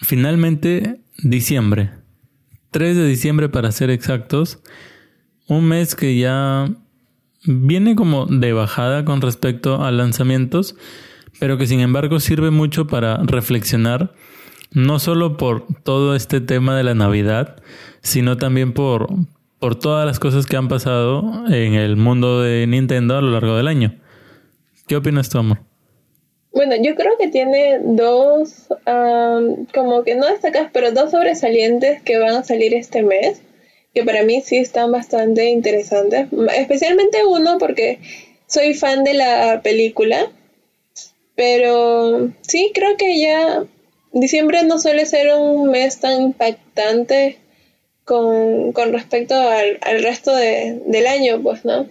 finalmente diciembre. 3 de diciembre para ser exactos. Un mes que ya viene como de bajada con respecto a lanzamientos, pero que sin embargo sirve mucho para reflexionar, no solo por todo este tema de la Navidad, sino también por, por todas las cosas que han pasado en el mundo de Nintendo a lo largo del año. ¿Qué opinas tú, amor? Bueno, yo creo que tiene dos, como que no destacas, pero dos sobresalientes que van a salir este mes, que para mí sí están bastante interesantes. Especialmente uno porque soy fan de la película, pero sí creo que ya diciembre no suele ser un mes tan impactante con, respecto al, resto del año, pues, ¿no?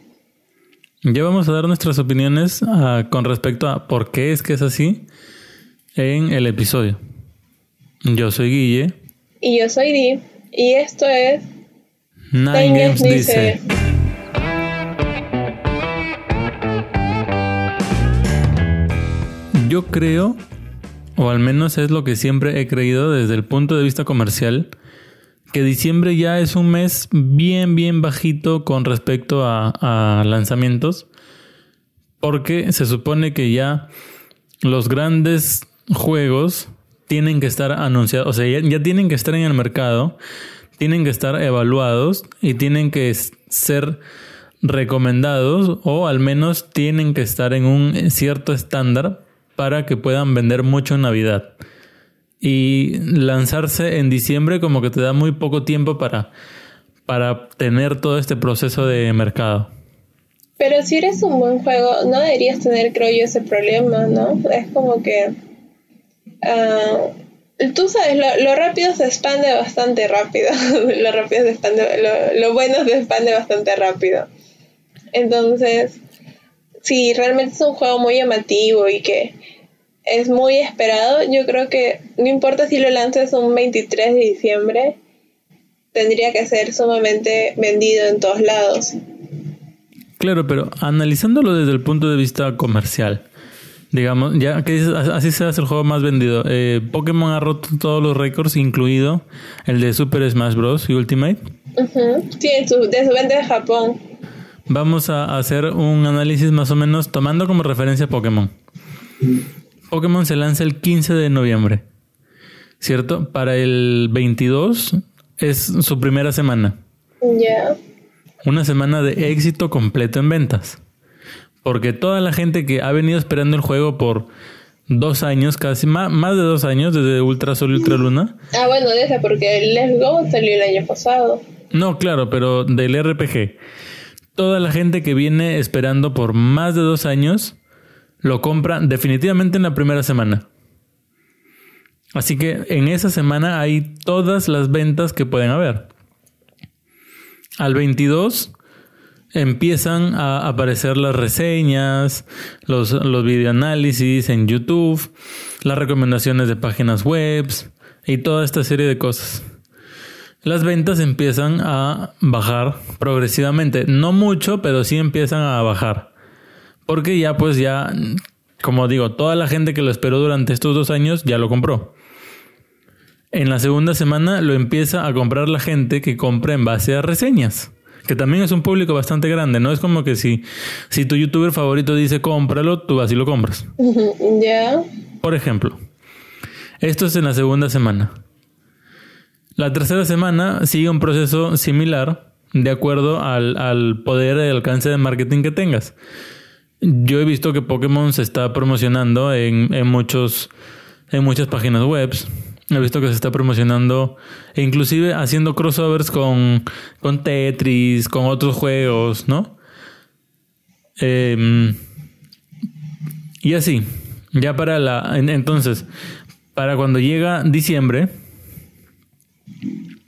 Ya vamos a dar nuestras opiniones ah, con respecto a por qué es que es así en el episodio. Yo soy Guille. Y yo soy Di. Y esto es... Nine, Games, dice. Yo creo, o al menos es lo que siempre he creído desde el punto de vista comercial, que diciembre ya es un mes bien, bien bajito con respecto a, lanzamientos, porque se supone que ya los grandes juegos tienen que estar anunciados, o sea, ya, tienen que estar en el mercado, tienen que estar evaluados y tienen que ser recomendados o al menos tienen que estar en un cierto estándar para que puedan vender mucho en Navidad y lanzarse en diciembre como que te da muy poco tiempo para, para tener todo este proceso de mercado. Pero si eres un buen juego, no deberías tener, creo yo, ese problema, ¿no? Es como que... Uh, tú sabes, lo, rápido se expande bastante rápido. lo rápido se expande, lo, lo bueno se expande bastante rápido. Entonces, si realmente es un juego muy llamativo y que es muy esperado. Yo creo que no importa si lo lanzas un 23 de diciembre, tendría que ser sumamente vendido en todos lados. Claro, pero analizándolo desde el punto de vista comercial, digamos, ya que así se hace el juego más vendido. Eh, Pokémon ha roto todos los récords, incluido el de Super Smash Bros. y Ultimate. Sí, de su venta de Japón. Vamos a hacer un análisis más o menos tomando como referencia Pokémon. Pokémon se lanza el 15 de noviembre, ¿cierto? Para el 22 es su primera semana. Ya. Una semana de éxito completo en ventas. Porque toda la gente que ha venido esperando el juego por dos años, casi más, más de dos años, desde Ultra Sol y Ultra Luna. Ah, bueno, desde porque el Let's Go salió el año pasado. No, claro, pero del RPG. Toda la gente que viene esperando por más de dos años lo compra definitivamente en la primera semana. Así que en esa semana hay todas las ventas que pueden haber. Al 22 empiezan a aparecer las reseñas, los, los videoanálisis en YouTube, las recomendaciones de páginas web y toda esta serie de cosas. Las ventas empiezan a bajar progresivamente, no mucho, pero sí empiezan a bajar. Porque ya, pues ya, como digo, toda la gente que lo esperó durante estos dos años ya lo compró. En la segunda semana lo empieza a comprar la gente que compra en base a reseñas. Que también es un público bastante grande, ¿no? Es como que si, si tu youtuber favorito dice cómpralo, tú vas y lo compras. Ya. Por ejemplo, esto es en la segunda semana. La tercera semana sigue un proceso similar de acuerdo al, al poder y alcance de marketing que tengas. Yo he visto que Pokémon se está promocionando en, en muchos en muchas páginas web. He visto que se está promocionando e inclusive haciendo crossovers con, con Tetris, con otros juegos, ¿no? Em, y así, ya para la... Entonces, para cuando llega diciembre,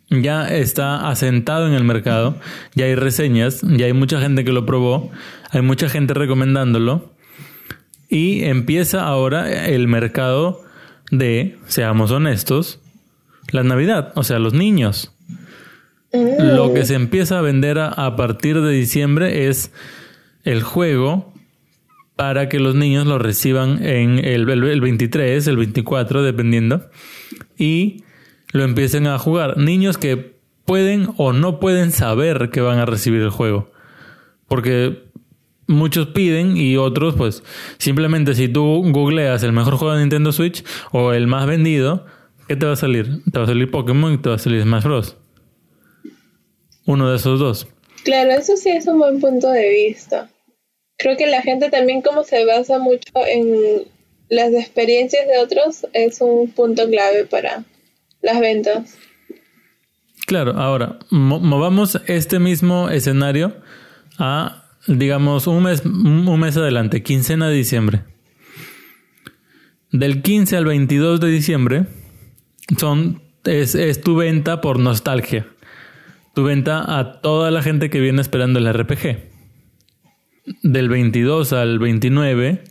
ya está asentado en el mercado, ya hay reseñas, ya hay mucha gente que lo probó, hay mucha gente recomendándolo. Y empieza ahora el mercado de, seamos honestos, la Navidad, o sea, los niños. Lo que se empieza a vender a, partir de diciembre es el juego para que los niños lo reciban en el, el 23, el 24, dependiendo. Y lo empiecen a jugar. Niños que pueden o no pueden saber que van a recibir el juego. Porque muchos piden y otros pues simplemente si tú googleas el mejor juego de Nintendo Switch o el más vendido, ¿qué te va a salir? Te va a salir Pokémon y te va a salir Smash Bros. Uno de esos dos. Claro, eso sí es un buen punto de vista. Creo que la gente también como se basa mucho en las experiencias de otros es un punto clave para las ventas. Claro, ahora, movamos este mismo escenario a, digamos, un mes, un mes adelante, quincena de diciembre. Del 15 al 22 de diciembre son, es, tu venta por nostalgia. Tu venta a toda la gente que viene esperando el RPG. Del 22 al 29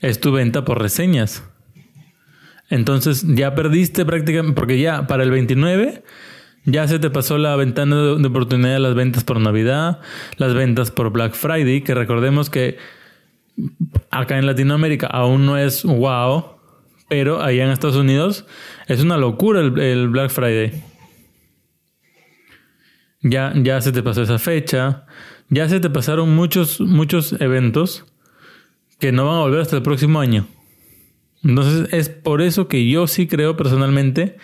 es tu venta por reseñas. Entonces ya perdiste prácticamente, porque ya para el 29 ya se te pasó la ventana de, oportunidad de las ventas por Navidad, las ventas por Black Friday, que recordemos que acá en Latinoamérica aún no es wow, pero allá en Estados Unidos es una locura el, Black Friday. Ya, ya se te pasó esa fecha, ya se te pasaron muchos, muchos eventos que no van a volver hasta el próximo año. Entonces es por eso que yo sí creo personalmente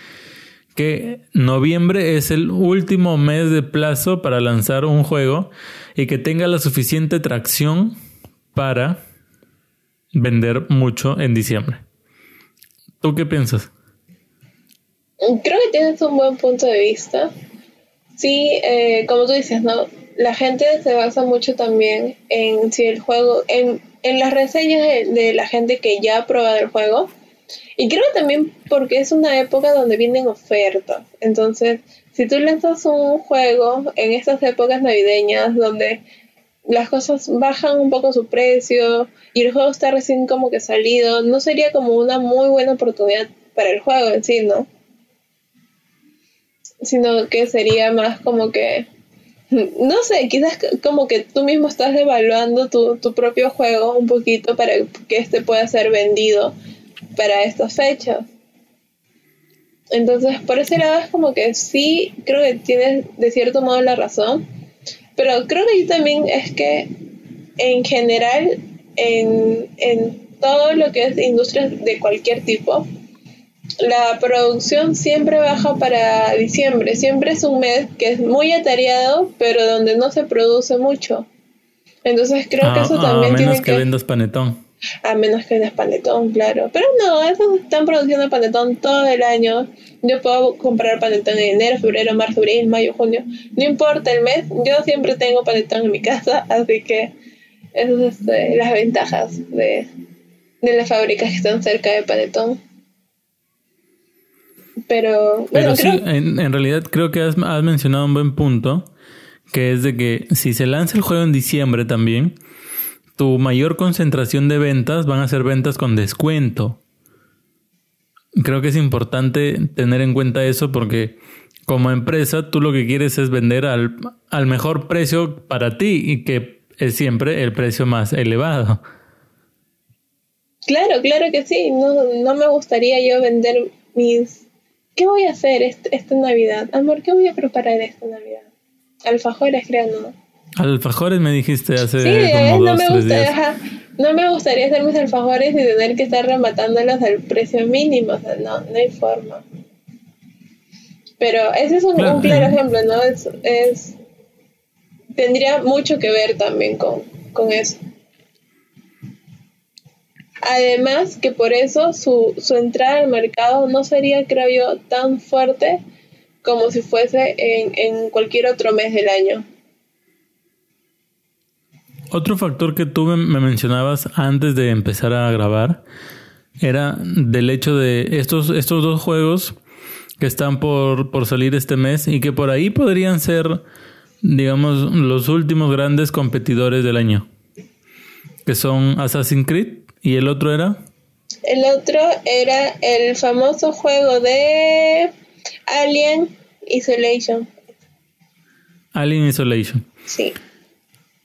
que noviembre es el último mes de plazo para lanzar un juego y que tenga la suficiente tracción para vender mucho en diciembre. ¿Tú qué piensas? Creo que tienes un buen punto de vista. Sí, eh, como tú dices, ¿no? La gente se basa mucho también en si el juego, en en las reseñas de, la gente que ya ha probado el juego. Y creo también porque es una época donde vienen ofertas. Entonces, si tú lanzas un juego en estas épocas navideñas donde las cosas bajan un poco su precio y el juego está recién como que salido, no sería como una muy buena oportunidad para el juego en sí, ¿no? Sino que sería más como que no sé, quizás como que tú mismo estás evaluando tu, tu propio juego un poquito para que este pueda ser vendido para estas fechas. Entonces, por ese lado es como que sí, creo que tienes de cierto modo la razón, pero creo que yo también es que en general, en, en todo lo que es industria de cualquier tipo, la producción siempre baja para diciembre. Siempre es un mes que es muy atareado, pero donde no se produce mucho. Entonces creo que eso también tiene que... A menos que vendas panetón. A menos que vendas panetón, claro. Pero no, esos están produciendo panetón todo el año. Yo puedo comprar panetón en enero, febrero, marzo, abril, mayo, junio. No importa el mes, yo siempre tengo panetón en mi casa, así que esas son este, las ventajas de, de las fábricas que están cerca de panetón. Pero, Pero sí, en, realidad creo que has, mencionado un buen punto, que es de que si se lanza el juego en diciembre también, tu mayor concentración de ventas van a ser ventas con descuento. Creo que es importante tener en cuenta eso porque como empresa tú lo que quieres es vender al, al mejor precio para ti y que es siempre el precio más elevado. Claro, claro que sí. No, no me gustaría yo vender mis ¿Qué voy a hacer esta Navidad? Amor, ¿qué voy a preparar esta Navidad? Alfajores, creo, ¿no? Alfajores me dijiste hace sí, como no me gusta, no me gustaría hacer mis alfajores y tener que estar rematándolos al precio mínimo, o sea, no, no hay forma. Pero ese es un claro, ejemplo, ¿no? Es, es, tendría mucho que ver también con, con eso. Además que por eso su, su entrada al mercado no sería, creo yo, tan fuerte como si fuese en, en cualquier otro mes del año. Otro factor que tú me mencionabas antes de empezar a grabar era del hecho de estos, estos dos juegos que están por, por salir este mes y que por ahí podrían ser, digamos, los últimos grandes competidores del año, que son Assassin's Creed ¿Y el otro era? El otro era el famoso juego de Alien Isolation. Alien Isolation. Sí.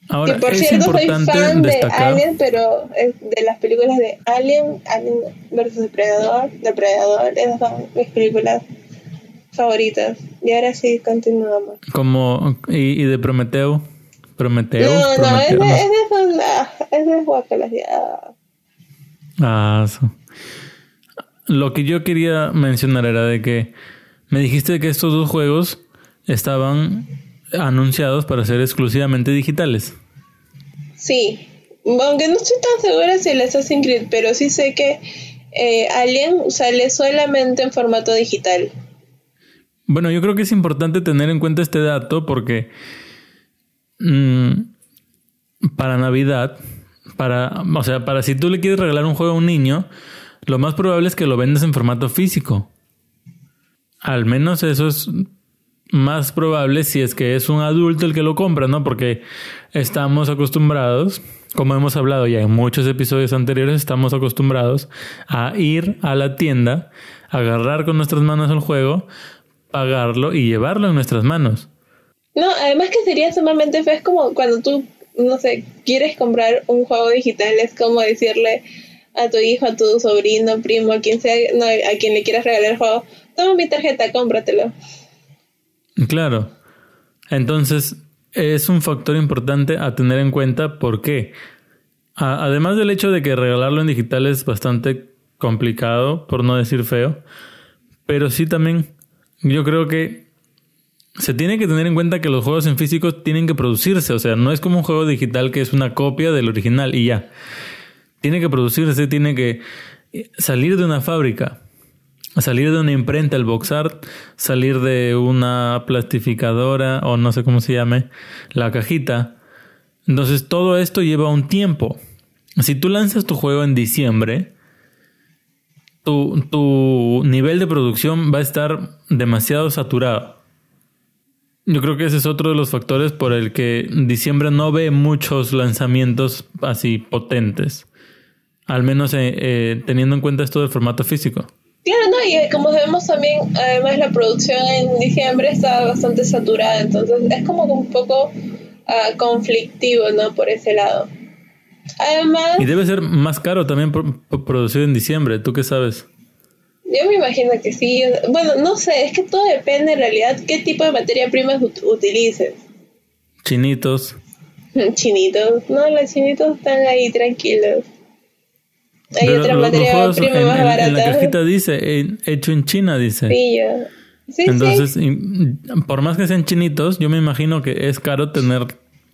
Ahora, que por es cierto soy fan de Alien, pero de las películas de Alien, Alien versus Depredador, Depredador, esas son mis películas favoritas. Y ahora sí, continuamos. Como, y, y de Prometeo. Prometeo. no, no, Prometeo, ese, no. ese es una, ese es guacalas, ya. Ah, su- Lo que yo quería mencionar era de que me dijiste que estos dos juegos estaban anunciados para ser exclusivamente digitales. Sí, aunque no estoy tan segura si el Assassin's Creed, pero sí sé que eh, Alien sale solamente en formato digital. Bueno, yo creo que es importante tener en cuenta este dato porque mm, para Navidad, para, o sea, para si tú le quieres regalar un juego a un niño, lo más probable es que lo vendas en formato físico. Al menos eso es más probable si es que es un adulto el que lo compra, ¿no? Porque estamos acostumbrados, como hemos hablado ya en muchos episodios anteriores, estamos acostumbrados a ir a la tienda, agarrar con nuestras manos el juego, pagarlo y llevarlo en nuestras manos. No, además que sería sumamente feo, es como cuando tú, no sé, quieres comprar un juego digital, es como decirle a tu hijo, a tu sobrino, primo, a quien sea, no, a quien le quieras regalar el juego, toma mi tarjeta, cómpratelo. Claro. Entonces, es un factor importante a tener en cuenta porque, además del hecho de que regalarlo en digital es bastante complicado, por no decir feo, pero sí también yo creo que se tiene que tener en cuenta que los juegos en físico tienen que producirse, o sea, no es como un juego digital que es una copia del original y ya. Tiene que producirse, tiene que salir de una fábrica, salir de una imprenta, el box art, salir de una plastificadora o no sé cómo se llame, la cajita. Entonces todo esto lleva un tiempo. Si tú lanzas tu juego en diciembre, tu, tu nivel de producción va a estar demasiado saturado. Yo creo que ese es otro de los factores por el que diciembre no ve muchos lanzamientos así potentes. Al menos eh, eh, teniendo en cuenta esto del formato físico. Claro, no, y eh, como sabemos también, además la producción en diciembre está bastante saturada, entonces es como un poco ah, conflictivo, ¿no? Por ese lado. Además, Y debe ser más caro también por- por producir en diciembre. ¿Tú qué sabes? Yo me imagino que sí. Bueno, no sé, es que todo depende en realidad qué tipo de materia prima ut- utilices. Chinitos. Chinitos, no, los chinitos están ahí tranquilos. Hay Pero otra lo- materia prima en, más en- barata. en la cajita dice hecho en China, dice. Sí, yo. Sí, Entonces, sí. por más que sean chinitos, yo me imagino que es caro tener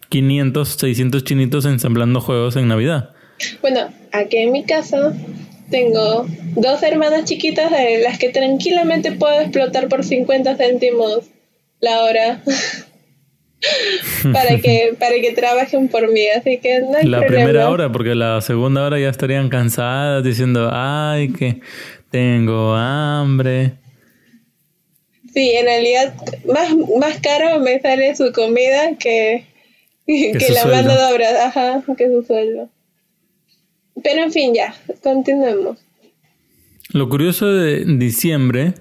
500, 600 chinitos ensamblando juegos en Navidad. Bueno, aquí en mi casa tengo dos hermanas chiquitas de las que tranquilamente puedo explotar por 50 céntimos la hora para que para que trabajen por mí, así que no hay La problema. primera hora, porque la segunda hora ya estarían cansadas diciendo, ay, que tengo hambre. Sí, en realidad más, más caro me sale su comida que, que, su la mano de obra, ajá, que su sueldo. Pero en fin, ya, continuemos. Lo curioso de diciembre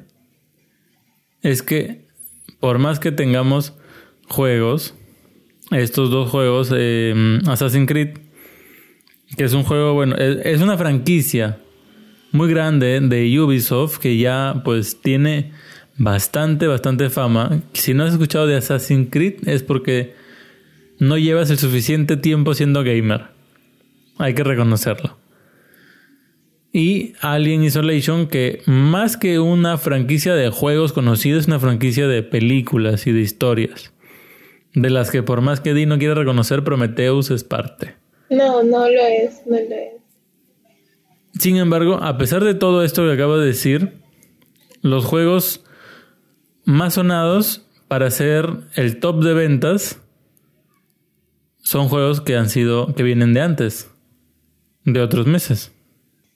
es que por más que tengamos juegos, estos dos juegos, eh, Assassin's Creed, que es un juego, bueno, es, es una franquicia muy grande de Ubisoft que ya pues tiene bastante, bastante fama. Si no has escuchado de Assassin's Creed es porque no llevas el suficiente tiempo siendo gamer. Hay que reconocerlo. Y Alien Isolation, que más que una franquicia de juegos conocida, es una franquicia de películas y de historias. De las que por más que Di no quiere reconocer, Prometheus es parte. No, no lo es, no lo es. Sin embargo, a pesar de todo esto que acabo de decir, los juegos más sonados para ser el top de ventas son juegos que han sido, que vienen de antes, de otros meses.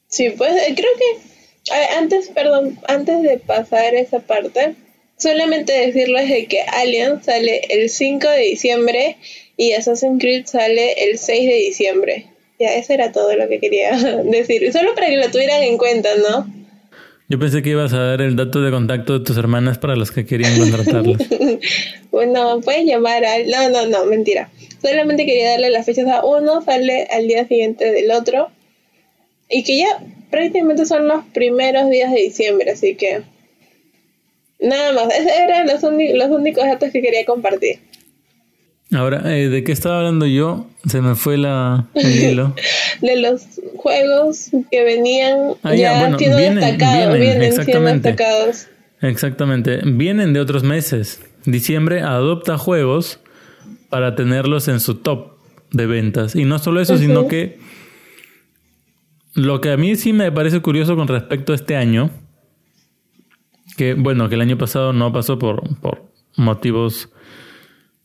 Sí, pues eh, creo que a- antes, perdón, antes de pasar esa parte, solamente decirles de que Alien sale el 5 de diciembre y Assassin's Creed sale el 6 de diciembre. Ya, eso era todo lo que quería decir. Solo para que lo tuvieran en cuenta, ¿no? Yo pensé que ibas a dar el dato de contacto de tus hermanas para los que querían contratarlas. bueno, puedes llamar al... No, no, no, mentira. Solamente quería darle las fechas a uno, sale al día siguiente del otro. Y que ya prácticamente son los primeros días de diciembre, así que... Nada más, esos eran los, los únicos datos que quería compartir. Ahora, eh, ¿de qué estaba hablando yo? Se me fue la, el hilo. de los juegos que venían ah, ya, vienen, destacados, vienen, exactamente, destacados. Exactamente, vienen de otros meses. Diciembre adopta juegos para tenerlos en su top de ventas. Y no solo eso, sino que lo que a mí sí me parece curioso con respecto a este año, que bueno, que el año pasado no pasó por, por motivos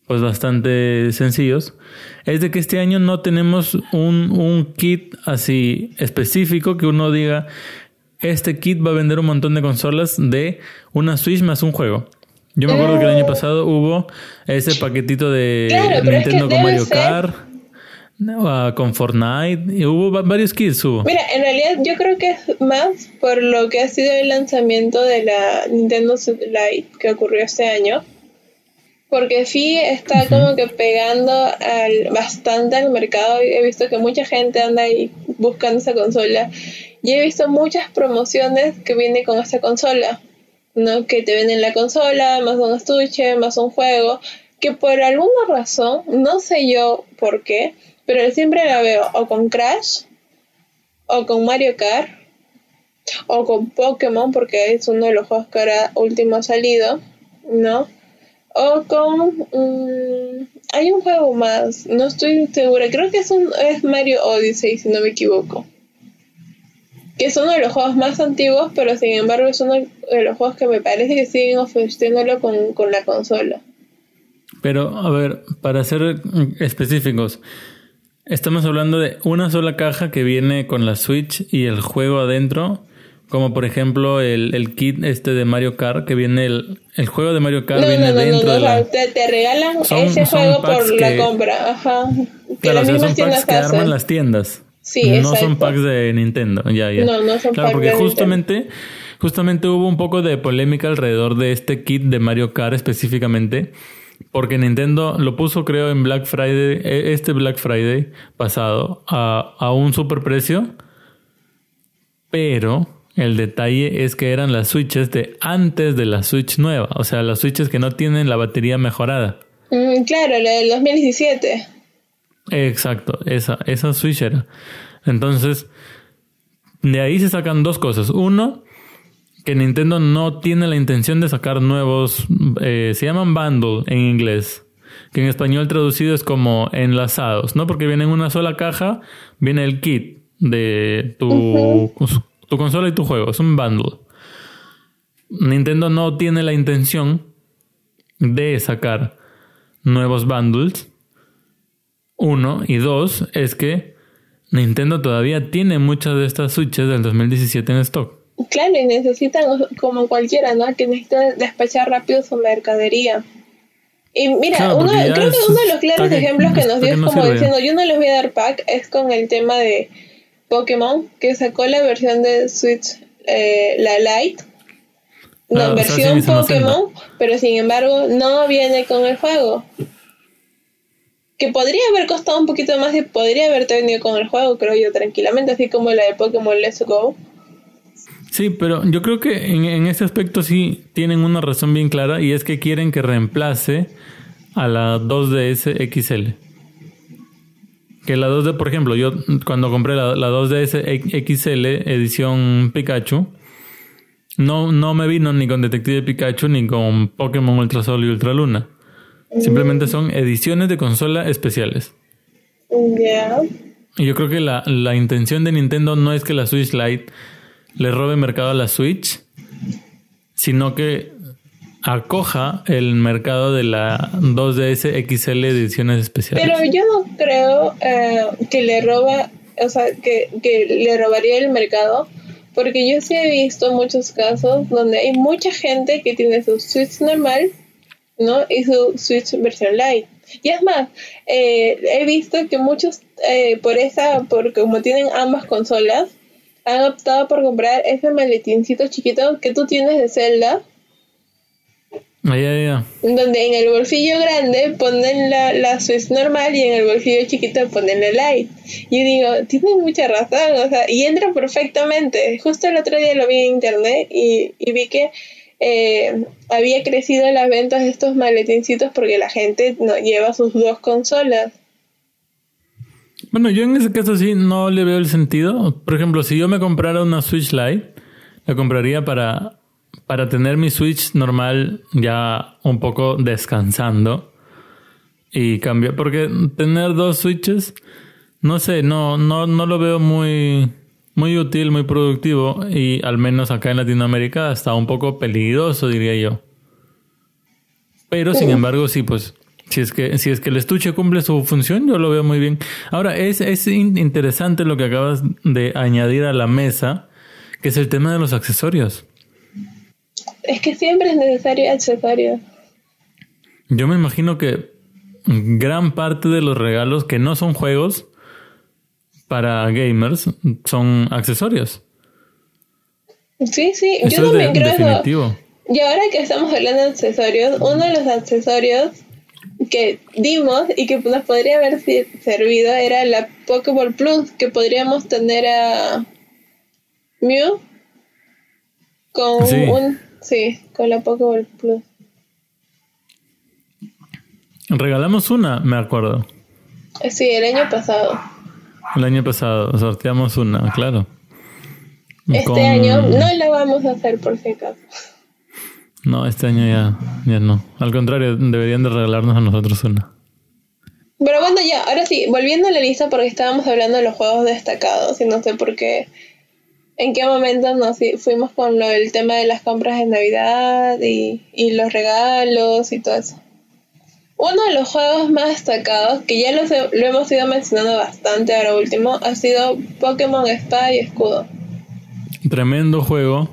pues bastante sencillos, es de que este año no tenemos un, un kit así específico que uno diga, este kit va a vender un montón de consolas de una Switch más un juego. Yo me acuerdo que el año pasado hubo ese paquetito de Nintendo con Mario Kart, con Fortnite, y hubo varios kits. Hubo. Mira, en realidad yo creo que es más por lo que ha sido el lanzamiento de la Nintendo Lite que ocurrió este año porque sí está como que pegando al, bastante al mercado. He visto que mucha gente anda ahí buscando esa consola. Y he visto muchas promociones que vienen con esta consola. ¿no? Que te venden la consola, más un estuche, más un juego. Que por alguna razón, no sé yo por qué, pero siempre la veo o con Crash, o con Mario Kart, o con Pokémon, porque es uno de los juegos que ahora último ha salido, ¿no? O con... Mm, hay un juego más, no estoy segura, creo que es, un, es Mario Odyssey, si no me equivoco. Que es uno de los juegos más antiguos, pero sin embargo es uno de los juegos que me parece que siguen ofreciéndolo con, con la consola. Pero, a ver, para ser específicos, estamos hablando de una sola caja que viene con la Switch y el juego adentro como por ejemplo el, el kit este de Mario Kart, que viene el, el juego de Mario Kart viene dentro de la... Te, te regalan ese juego por la compra, ajá. claro, son packs que arman las tiendas. Sí, No son packs de Nintendo, ya, ya. No, no son claro, porque justamente, justamente hubo un poco de polémica alrededor de este kit de Mario Kart específicamente. Porque Nintendo lo puso, creo, en Black Friday, e, este Black Friday pasado, a, a un super precio. Pero el detalle es que eran las switches de antes de la Switch nueva, o sea, las switches que no tienen la batería mejorada. Mm, claro, la del 2017. Exacto, esa, esa Switch era. Entonces, de ahí se sacan dos cosas. Uno, que Nintendo no tiene la intención de sacar nuevos, eh, se llaman bundle en inglés, que en español traducido es como enlazados, ¿no? Porque viene en una sola caja, viene el kit de tu tu consola y tu juego. Es un bundle. Nintendo no tiene la intención de sacar nuevos bundles. Uno. Y dos, es que Nintendo todavía tiene muchas de estas Switches del 2017 en stock. Claro, y necesitan, como cualquiera, ¿no? Que necesita despachar rápido su mercadería. Y mira, uno, creo que uno de los claros ejemplos que nos dio es como diciendo, yo no les voy a dar pack, es con el tema de Pokémon que sacó la versión de Switch, eh, la Lite, la ah, versión Pokémon, pero sin embargo no viene con el juego. Que podría haber costado un poquito más y podría haber venido con el juego, creo yo, tranquilamente, así como la de Pokémon Let's Go. Sí, pero yo creo que en, en este aspecto sí tienen una razón bien clara y es que quieren que reemplace a la 2DS XL. Que la 2D, por ejemplo, yo cuando compré la, la 2DS XL edición Pikachu, no, no me vino ni con Detective Pikachu ni con Pokémon Ultra Sol y Ultra Luna. Simplemente son ediciones de consola especiales. Y yo creo que la, la intención de Nintendo no es que la Switch Lite le robe mercado a la Switch, sino que acoja el mercado de la 2DS XL ediciones especiales. Pero yo no creo eh, que le roba, o sea, que, que le robaría el mercado, porque yo sí he visto muchos casos donde hay mucha gente que tiene su Switch normal, ¿no? Y su Switch versión light. Y es más, eh, he visto que muchos, eh, por esa, porque como tienen ambas consolas, han optado por comprar ese maletincito chiquito que tú tienes de Zelda. Ahí, ahí, ahí. Donde en el bolsillo grande ponen la, la Switch normal y en el bolsillo chiquito ponen la Lite. Y digo, tienes mucha razón, o sea, y entra perfectamente. Justo el otro día lo vi en internet y, y vi que eh, había crecido las ventas de estos maletincitos porque la gente no lleva sus dos consolas. Bueno, yo en ese caso sí no le veo el sentido. Por ejemplo, si yo me comprara una Switch Lite, la compraría para, para tener mi Switch normal ya un poco descansando y cambiar. Porque tener dos Switches, no sé, no, no, no lo veo muy, muy útil, muy productivo y al menos acá en Latinoamérica está un poco peligroso, diría yo. Pero sin embargo, sí, pues si es que si es que el estuche cumple su función, yo lo veo muy bien. Ahora es es in- interesante lo que acabas de añadir a la mesa, que es el tema de los accesorios. Es que siempre es necesario accesorio. Yo me imagino que gran parte de los regalos que no son juegos para gamers son accesorios. Sí, sí, yo es de- también creo eso. definitivo. Y ahora que estamos hablando de accesorios, uno de los accesorios que dimos y que nos podría haber servido era la Pokéball Plus, que podríamos tener a Mew con Sí. un... Sí, con la Pokéball Plus. Regalamos una, me acuerdo. Eh, Sí, el año pasado. El año pasado sorteamos una, claro. Este Con- año no lo vamos a hacer por si acaso. No, este año ya, ya no. Al contrario, deberían de regalarnos a nosotros una. Pero bueno, ya, ahora sí, volviendo a la lista porque estábamos hablando de los juegos destacados y no sé por qué, en qué momento nos fuimos con lo del tema de las compras de Navidad y, los regalos y todo eso. Uno de los juegos más destacados, que ya lo hemos ido mencionando bastante ahora último, ha sido Pokémon Espada y Escudo. Tremendo juego.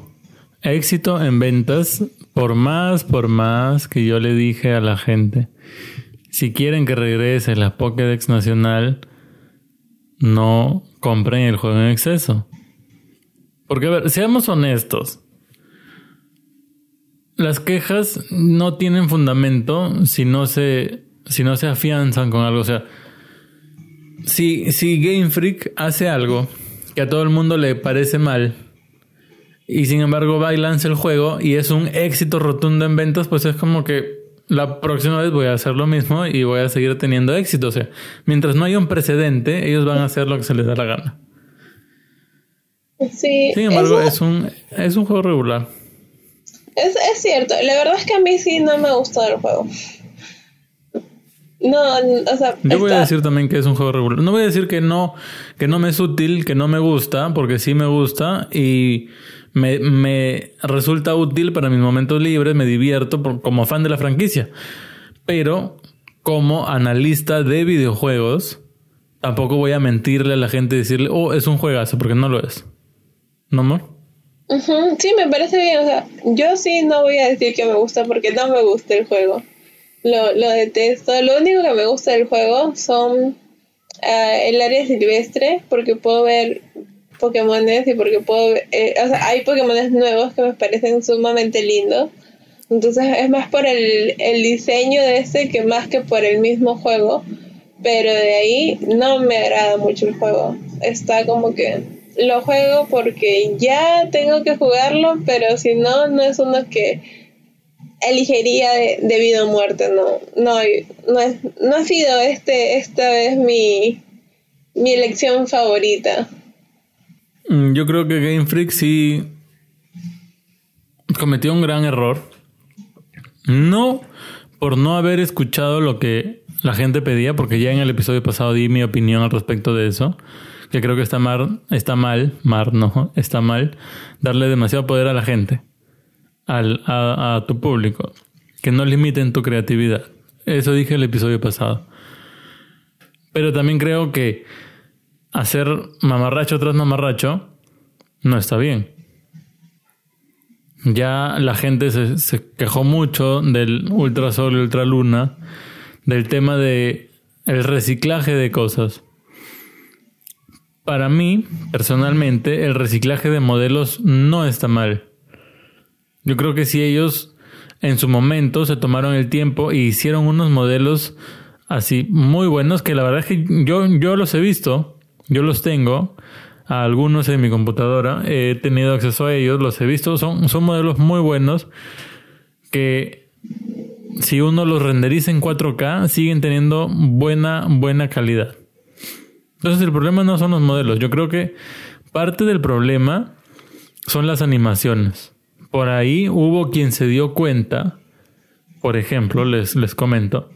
Éxito en ventas. Por más, por más que yo le dije a la gente. Si quieren que regrese la Pokédex Nacional, no compren el juego en exceso. Porque, a ver, seamos honestos. Las quejas no tienen fundamento si no se, si no se afianzan con algo. O sea, si, si Game Freak hace algo que a todo el mundo le parece mal, y sin embargo va y lanza el juego y es un éxito rotundo en ventas, pues es como que la próxima vez voy a hacer lo mismo y voy a seguir teniendo éxito. O sea, mientras no haya un precedente, ellos van a hacer lo que se les da la gana. Sí, Sin embargo, es un, es un juego regular. Es, es cierto, la verdad es que a mí sí no me gustado el juego. No, o sea, Yo voy a decir también que es un juego regular. No voy a decir que no, que no me es útil, que no me gusta, porque sí me gusta y me, me resulta útil para mis momentos libres, me divierto por- como fan de la franquicia. Pero como analista de videojuegos, tampoco voy a mentirle a la gente y decirle, oh, es un juegazo, porque no lo es. ¿No, amor? Ujú, Sí, me parece bien. O sea, yo sí no voy a decir que me gusta porque no me gusta el juego. Lo, lo detesto. Lo único que me gusta del juego son ah, el área silvestre porque puedo ver Pokémones y porque puedo ver, eh, o sea, hay Pokémones nuevos que me parecen sumamente lindos. Entonces es más por el, el diseño de este que más que por el mismo juego. Pero de ahí no me agrada mucho el juego. Está como que lo juego porque ya tengo que jugarlo, pero si no, no es uno que elegiría de, de vida o muerte. No, no, no, es, no ha sido este esta vez mi, mi elección favorita. Mm, Yo creo que Game Freak sí cometió un gran error. No por no haber escuchado lo que la gente pedía, porque ya en el episodio pasado di mi opinión al respecto de eso, que creo que está mal, está mal, Mar, no, está mal darle demasiado poder a la gente, al, a, tu público, que no limiten tu creatividad. Eso dije el episodio pasado. Pero también creo que hacer mamarracho tras mamarracho no está bien. Ya la gente se, se quejó mucho del ultrasol y ultraluna, del tema de el reciclaje de cosas. Para mí, personalmente, el reciclaje de modelos no está mal. Yo creo que si ellos en su momento se tomaron el tiempo y hicieron unos modelos así muy buenos que la verdad es que yo, yo los he visto, yo los tengo, a algunos en mi computadora, he tenido acceso a ellos, los he visto, son, son modelos muy buenos que si uno los renderiza en 4K siguen teniendo buena, buena calidad. Entonces el problema no son los modelos, yo creo que parte del problema son las animaciones. Por ahí hubo quien se dio cuenta, por ejemplo, les, les comento,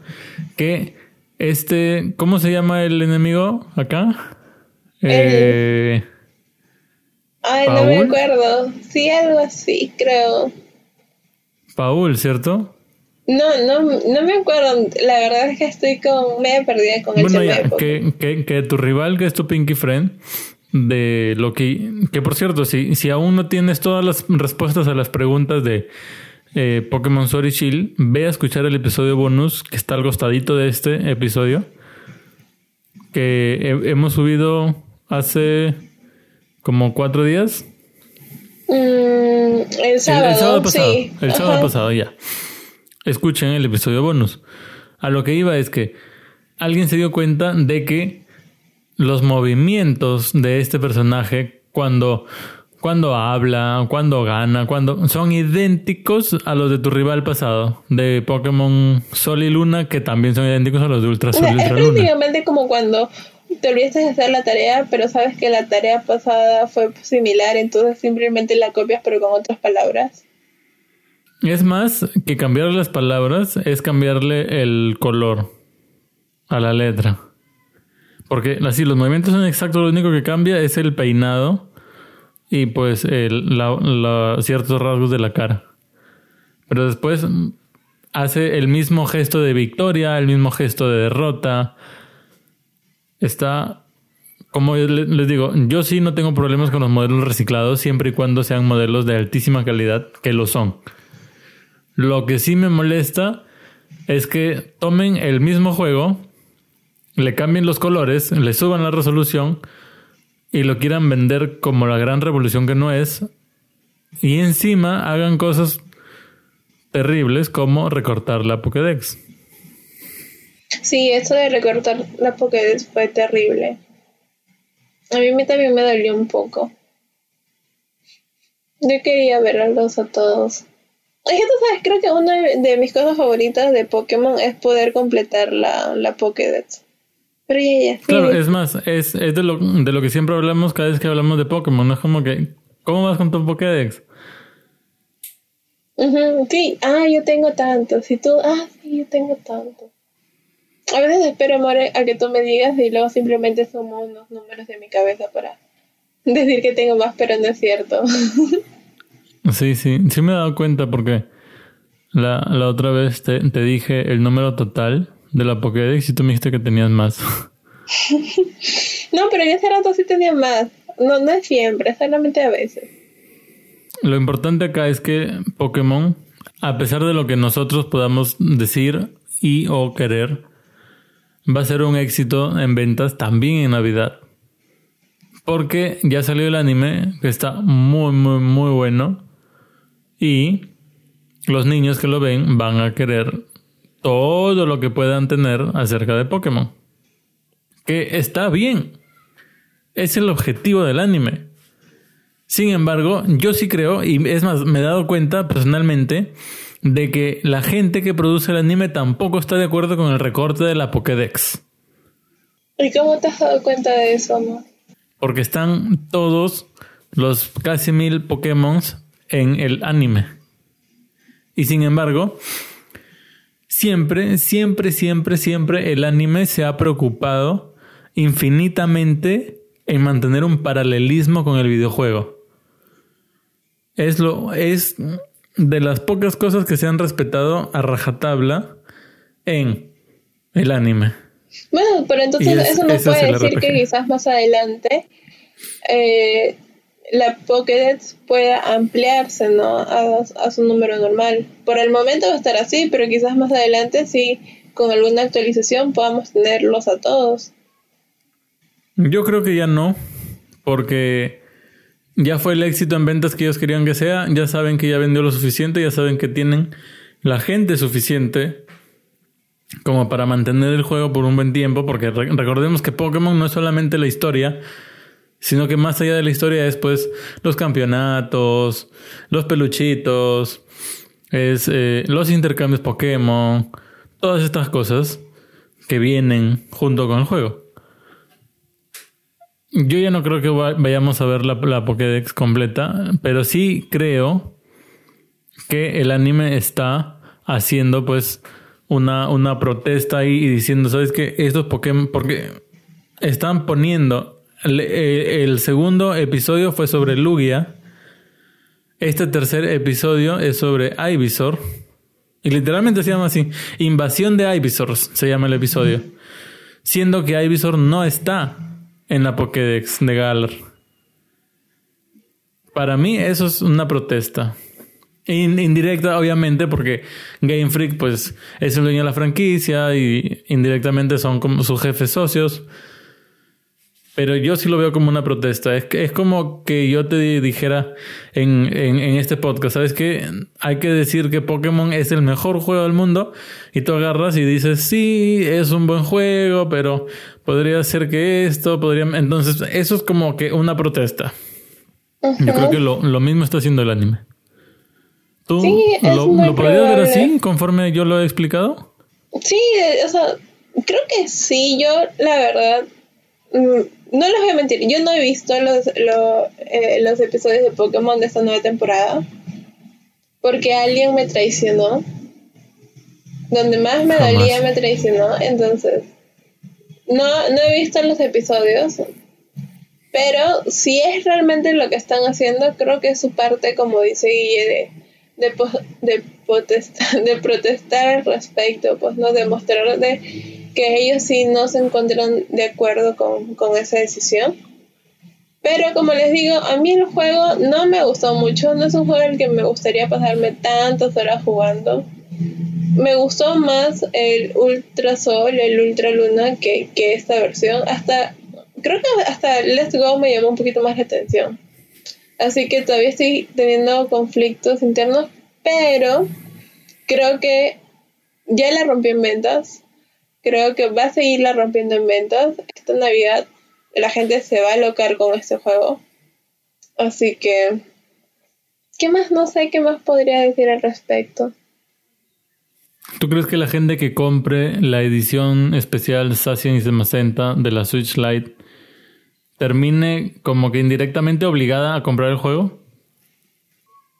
que este, ¿cómo se llama el enemigo acá? Eh, Ay, no me acuerdo. Sí, algo así, creo. Paul, ¿cierto? No, no, no me acuerdo. La verdad es que estoy con medio perdida con bueno, el ya, que, que, que, tu rival, que es tu Pinky Friend, de lo que. Que por cierto, si, si aún no tienes todas las respuestas a las preguntas de eh, Pokémon Sword y Shield, ve a escuchar el episodio bonus que está al costadito de este episodio. Que hemos subido hace como cuatro días. Mm, el sábado, pasado. Sí. El sábado pasado, ya. Escuchen el episodio bonus. A lo que iba es que alguien se dio cuenta de que los movimientos de este personaje cuando cuando habla, cuando gana, cuando son idénticos a los de tu rival pasado, de Pokémon Sol y Luna, que también son idénticos a los de Ultra Sol y Ultra Luna. Es prácticamente como cuando te olvidaste de hacer la tarea, pero sabes que la tarea pasada fue similar, entonces simplemente la copias pero con otras palabras. Es más que cambiar las palabras, es cambiarle el color a la letra. Porque así los movimientos son exactos, lo único que cambia es el peinado y pues el, la, ciertos rasgos de la cara. Pero después hace el mismo gesto de victoria, el mismo gesto de derrota. Está, como les digo, yo sí no tengo problemas con los modelos reciclados siempre y cuando sean modelos de altísima calidad, que lo son. Lo que sí me molesta es que tomen el mismo juego, le cambien los colores, le suban la resolución y lo quieran vender como la gran revolución que no es. Y encima hagan cosas terribles como recortar la Pokédex. Sí, eso de recortar la Pokédex fue terrible. A mí también me dolió un poco. Yo quería verlos a todos. Es que tú sabes, creo que una de mis cosas favoritas de Pokémon es poder completar la, la Pokédex. Pero ya, ya. Claro, es más, es, es de, lo, de lo que siempre hablamos cada vez que hablamos de Pokémon. No es como que, ¿cómo vas con tu Pokédex? sí, ah, yo tengo tanto. Si tú, ah, sí, yo tengo tanto. A veces espero, amor, a que tú me digas y luego simplemente sumo unos números de mi cabeza para decir que tengo más, pero no es cierto. sí, sí, sí me he dado cuenta porque la, la otra vez te, te dije el número total de la Pokédex y tú me dijiste que tenías más. no, pero yo hace rato sí tenía más. No, no es siempre, solamente a veces. Lo importante acá es que Pokémon, a pesar de lo que nosotros podamos decir y o querer, va a ser un éxito en ventas también en Navidad. Porque ya salió el anime, que está muy, muy, muy bueno. Y los niños que lo ven van a querer todo lo que puedan tener acerca de Pokémon. Que está bien. Es el objetivo del anime. Sin embargo, yo sí creo, y es más, me he dado cuenta personalmente, de que la gente que produce el anime tampoco está de acuerdo con el recorte de la Pokédex. ¿Y cómo te has dado cuenta de eso, no? Porque están todos los casi mil Pokémon en el anime. Y sin embargo, siempre, siempre, siempre, siempre el anime se ha preocupado infinitamente en mantener un paralelismo con el videojuego. Es lo es de las pocas cosas que se han respetado a rajatabla en el anime. Bueno, pero entonces eso no puede decir que quizás más adelante eh, la Pokédex pueda ampliarse ¿no? A, su número normal. Por el momento va a estar así, pero quizás más adelante sí, con alguna actualización podamos tenerlos a todos. Yo creo que ya no, Porque ya fue el éxito en ventas que ellos querían que sea, ya saben que ya vendió lo suficiente, ya saben que tienen la gente suficiente como para mantener el juego por un buen tiempo, porque recordemos que Pokémon no es solamente la historia, sino que más allá de la historia es pues los campeonatos, los peluchitos, es eh, los intercambios Pokémon, todas estas cosas que vienen junto con el juego. Yo ya no creo que vayamos a ver la, la Pokédex completa, pero sí creo que el anime está haciendo pues una, una protesta ahí y diciendo, ¿sabes qué? Estos Pokémon, porque están poniendo, el, el, segundo episodio fue sobre Lugia, este tercer episodio es sobre Ivysaur, y literalmente se llama así, Invasión de Ivysaur se llama el episodio, siendo que Ivysaur no está en la Pokédex de Galar. Para mí eso es una protesta. Indirecta, obviamente, porque Game Freak, pues, es el dueño de la franquicia y indirectamente son como sus jefes socios. Pero yo sí lo veo como una protesta. Es, es como que yo te dijera en, en, en este podcast, ¿sabes qué? Hay que decir que Pokémon es el mejor juego del mundo y tú agarras y dices, sí, es un buen juego, pero podría ser que esto, podría... Entonces, eso es como que una protesta. Yo creo que lo, lo mismo está haciendo el anime. ¿Tú lo, podrías ver así conforme yo lo he explicado? Sí, o sea, creo que sí. Yo, la verdad, mm, no les voy a mentir. Yo no he visto los, eh, los episodios de Pokémon de esta nueva temporada porque alguien me traicionó. Donde más me dolía me traicionó. Entonces, no, no he visto los episodios. Pero si es realmente lo que están haciendo, creo que es su parte, como dice Guille, de de, de, de protestar al respecto, pues no demostrar de que ellos sí no se encuentran de acuerdo con, con esa decisión. Pero como les digo, a mí el juego no me gustó mucho, no es un juego el que me gustaría pasarme tantas horas jugando. Me gustó más el Ultra Sol, el Ultra Luna que, que esta versión. Hasta, creo que hasta Let's Go me llamó un poquito más la atención. Así que todavía estoy teniendo conflictos internos, pero creo que ya la rompí en ventas. Creo que va a seguirla rompiendo en ventas. Esta Navidad la gente se va a locar con este juego. Así que... ¿Qué más? No sé qué más podría decir al respecto. ¿Tú crees que la gente que compre la edición especial Sacian y Semacenta de la Switch Lite termine como que indirectamente obligada a comprar el juego?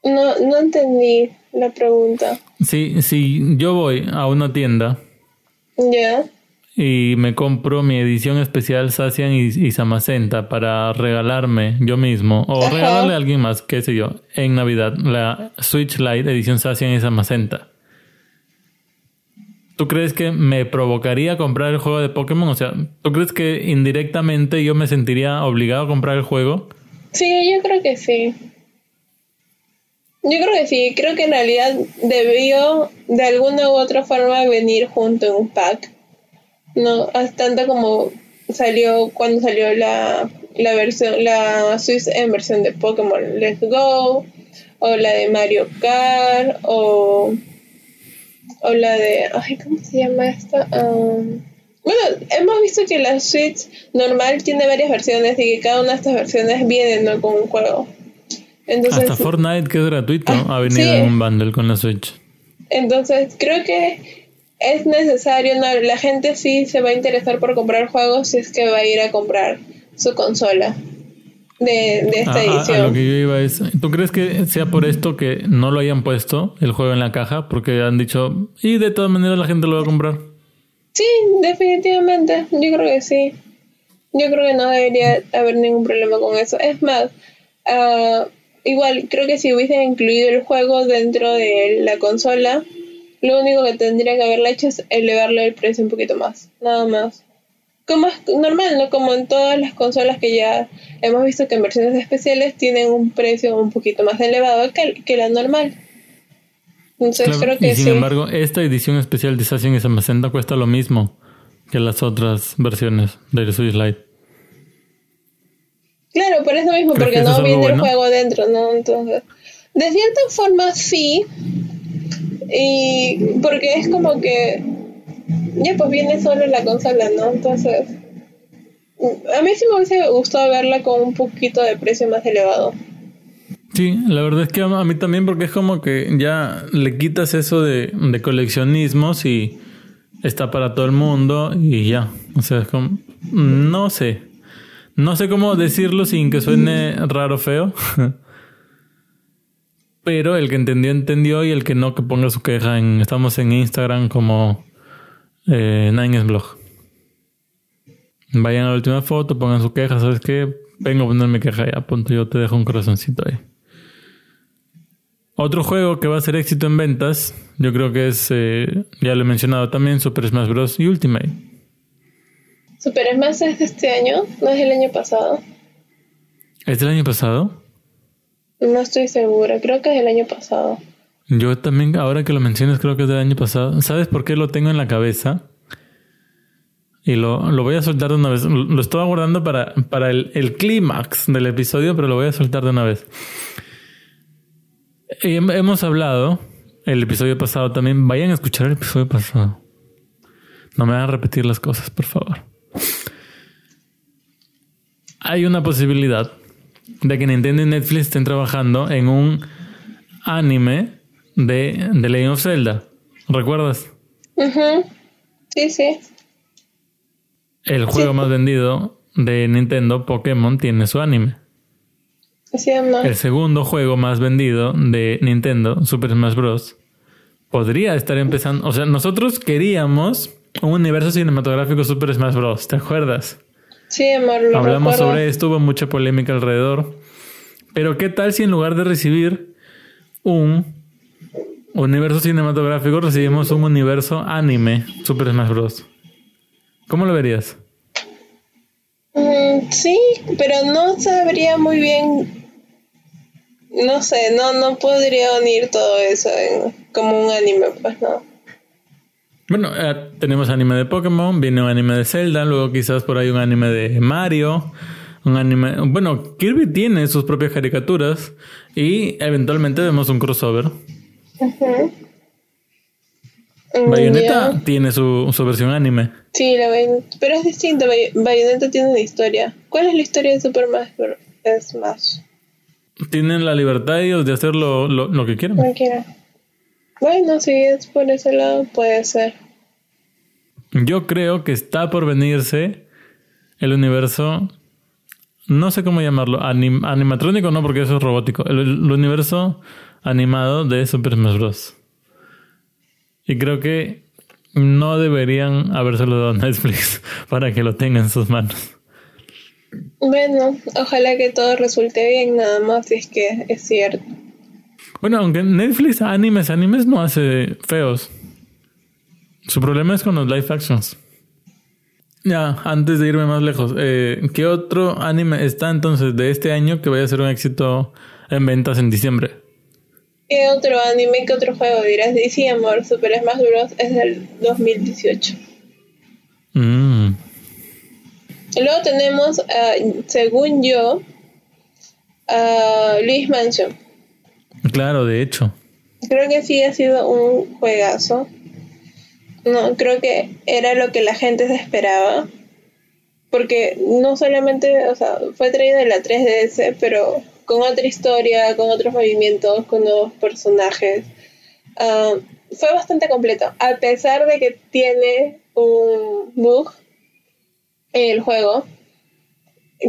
No, no entendí la pregunta. Sí, si yo voy a una tienda. Ya. Y me compro mi edición especial Sacian y, Samacenta para regalarme yo mismo o regalarle a alguien más, qué sé yo, en Navidad, la Switch Lite edición Sacian y Samacenta. ¿Tú crees que me provocaría comprar el juego de Pokémon? O sea, ¿tú crees que indirectamente yo me sentiría obligado a comprar el juego? Sí, yo creo que sí. Yo creo que sí. Creo que en realidad debió de alguna u otra forma venir junto en un pack. No, tanto como salió cuando salió la, la versión, la Swiss en versión de Pokémon Let's Go, o la de Mario Kart, o o la de, ay, ¿cómo se llama esta? Um, bueno, hemos visto que la Switch normal tiene varias versiones y que cada una de estas versiones viene ¿no? con un juego. Entonces, Hasta Fortnite, que es gratuito, ah, ha venido en un bundle con la Switch. Entonces, creo que es necesario, ¿no? la gente sí se va a interesar por comprar juegos si es que va a ir a comprar su consola de, esta edición. lo que yo iba es, ¿tú crees que sea por esto que no lo hayan puesto el juego en la caja? Porque han dicho, y de todas maneras la gente lo va a comprar. Sí, definitivamente, yo creo que sí. Yo creo que no debería haber ningún problema con eso. Es más, uh, igual creo que si hubiesen incluido el juego dentro de la consola, lo único que tendría que haberle hecho es elevarle el precio un poquito más, nada más como es normal, ¿no? Como en todas las consolas que ya hemos visto que en versiones especiales tienen un precio un poquito más elevado que, que la normal. Entonces creo que y sin embargo, esta edición especial de Assassin y Samacenta cuesta lo mismo que las otras versiones de Switch Lite. Claro, por eso mismo, porque no viene el juego dentro, ¿no? Entonces, de cierta forma sí, y porque es como que ya pues viene solo en la consola, ¿no? Entonces, a mí sí me hubiese gustado verla con un poquito de precio más elevado. Sí, la verdad es que a mí también porque es como que ya le quitas eso de, de coleccionismos y está para todo el mundo y ya. O sea, es como... No sé. No sé cómo decirlo sin que suene raro feo. Pero el que entendió, entendió y el que no, que ponga su queja. En, estamos en Instagram como eh, Nines Blog. Vayan a la última foto, pongan su queja. ¿Sabes qué? Vengo a poner mi queja ya. Punto. Yo te dejo un corazoncito ahí. Otro juego que va a ser éxito en ventas, yo creo que es, eh, ya lo he mencionado también, Super Smash Bros. y Ultimate. Super Smash es de este año, no es del año pasado. ¿Es del año pasado? No estoy segura, creo que es del año pasado. Yo también, ahora que lo mencionas, creo que es del año pasado. ¿Sabes por qué lo tengo en la cabeza? Y lo, lo voy a soltar de una vez. Lo estaba guardando para, para el, el clímax del episodio, pero lo voy a soltar de una vez. Hemos hablado el episodio pasado también. Vayan a escuchar el episodio pasado. No me van a repetir las cosas, por favor. Hay una posibilidad de que Nintendo y Netflix estén trabajando en un anime de The Legend of Zelda. ¿Recuerdas? Sí, sí. El juego más vendido de Nintendo, Pokémon, tiene su anime. El segundo juego más vendido de Nintendo, Super Smash Bros., podría estar empezando. O sea, nosotros queríamos un universo cinematográfico Super Smash Bros. ¿Te acuerdas? Sí, amor, lo Hablamos sobre esto, hubo mucha polémica alrededor. Pero, ¿qué tal si en lugar de recibir un universo cinematográfico recibimos un universo anime Super Smash Bros? ¿Cómo lo verías? Mm, sí, pero no sabría muy bien. No sé, no, no podría unir todo eso como un anime, pues no. Bueno, eh, tenemos anime de Pokémon, viene un anime de Zelda, luego quizás por ahí un anime de Mario, un anime... Bueno, Kirby tiene sus propias caricaturas y eventualmente vemos un crossover. Bayonetta tiene su, su, versión anime. Sí, la pero es distinto. Bayonetta tiene una historia. ¿Cuál es la historia de Super Smash? Tienen la libertad ellos de hacer lo, lo, que quieran. Bueno, si es por ese lado, puede ser. Yo creo que está por venirse el universo. No sé cómo llamarlo. animatrónico no, porque eso es robótico. El, el universo animado de Super Smash Bros. Y creo que no deberían habérselo dado a Netflix para que lo tenga en sus manos. Bueno, ojalá que todo resulte bien, nada más si es que es cierto. Bueno, aunque Netflix animes, animes no hace feos. Su problema es con los live actions. Ya, antes de irme más lejos, eh, ¿qué otro anime está entonces de este año que vaya a ser un éxito en ventas en diciembre? ¿Qué otro anime, qué otro juego dirás? Sí, amor, Super Smash Bros. es del 2018. Mm. Luego tenemos, uh, según yo, uh, Luis Mansion. Claro, de hecho. Creo que sí ha sido un juegazo. No, creo que era lo que la gente se esperaba. Porque no solamente, o sea, fue traído de la 3DS, pero con otra historia, con otros movimientos, con nuevos personajes. Ah, fue bastante completo, a pesar de que tiene un bug en el juego,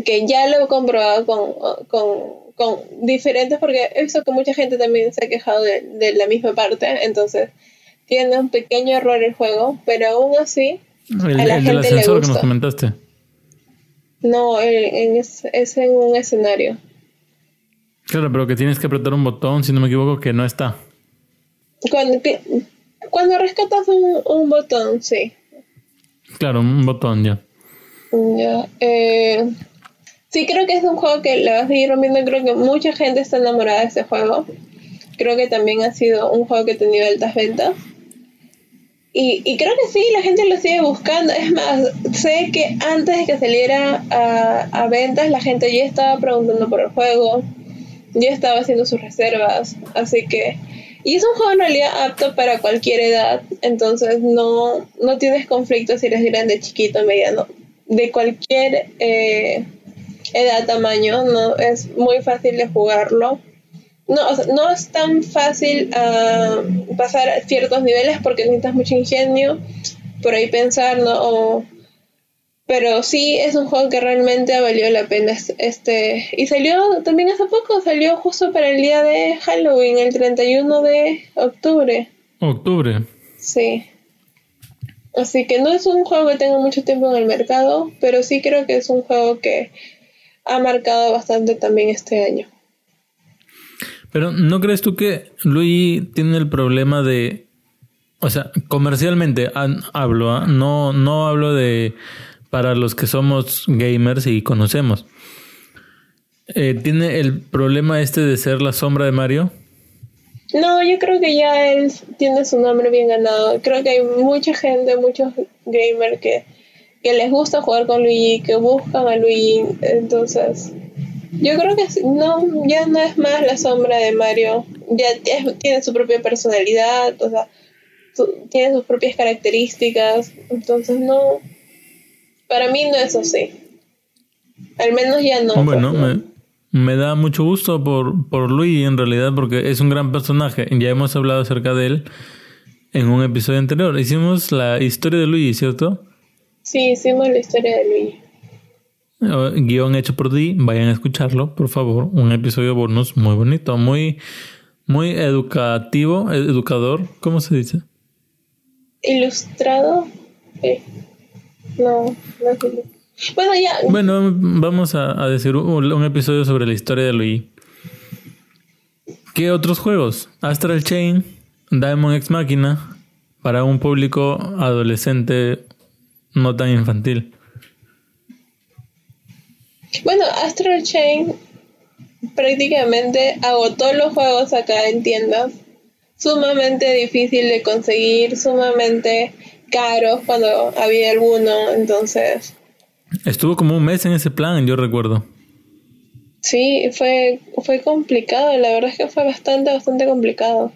que ya lo he comprobado con, diferentes, porque he visto que mucha gente también se ha quejado de, la misma parte, entonces tiene un pequeño error el juego, pero aún así el, a la gente del ascensor le que nos comentaste. No, es en un escenario. Claro, pero que tienes que apretar un botón, si no me equivoco, que no está. Cuando, cuando rescatas un, botón, sí. Claro, un botón ya. Ya. Eh, sí, creo que es un juego que le vas a seguir rompiendo. Creo que mucha gente está enamorada de este juego. Creo que también ha sido un juego que ha tenido altas ventas. Y, y creo que sí, la gente lo sigue buscando. Es más, sé que antes de que saliera a, a ventas, la gente ya estaba preguntando por el juego, ya estaba haciendo sus reservas, así que... Y es un juego en realidad apto para cualquier edad, entonces no, no tienes conflicto si eres grande, chiquito, mediano, de cualquier eh, edad, tamaño, no es muy fácil de jugarlo. No, o sea, no es tan fácil ah, pasar ciertos niveles porque necesitas mucho ingenio, por ahí pensar, ¿no? O pero sí es un juego que realmente valió la pena. Este, y salió también hace poco, salió justo para el día de Halloween, el 31 de octubre. Octubre. Sí. Así que no es un juego que tenga mucho tiempo en el mercado, pero sí creo que es un juego que ha marcado bastante también este año. Pero ¿no crees tú que Luigi tiene el problema de... O sea, comercialmente hablo, ¿ah? no, no hablo de para los que somos gamers y conocemos. Eh, ¿Tiene el problema este de ser la sombra de Mario? No, yo creo que ya él tiene su nombre bien ganado. Creo que hay mucha gente, muchos gamers que, que les gusta jugar con Luigi, que buscan a Luigi. Entonces, yo creo que no, ya no es más la sombra de Mario. Ya tiene su propia personalidad, o sea, tiene sus propias características. Entonces, no, para mí no es así. Al menos ya no. Bueno, me, me, da mucho gusto por, por Luigi en realidad porque es un gran personaje. Ya hemos hablado acerca de él en un episodio anterior. Hicimos la historia de Luigi, ¿cierto? Sí, hicimos la historia de Luigi. Guión hecho por ti, vayan a escucharlo, por favor. Un episodio bonus muy bonito, muy, muy educativo, educador, ¿cómo se dice? Ilustrado. Sí. No, no Bueno, ya. Bueno, vamos a, decir un, episodio sobre la historia de Luigi. ¿Qué otros juegos? Astral Chain, Diamond X Machina, para un público adolescente no tan infantil. Bueno, Astral Chain prácticamente agotó los juegos acá en tiendas. Sumamente difícil de conseguir, sumamente caros cuando había alguno, entonces... Estuvo como un mes en ese plan, yo recuerdo. Sí, fue, fue complicado, la verdad es que fue bastante, bastante complicado.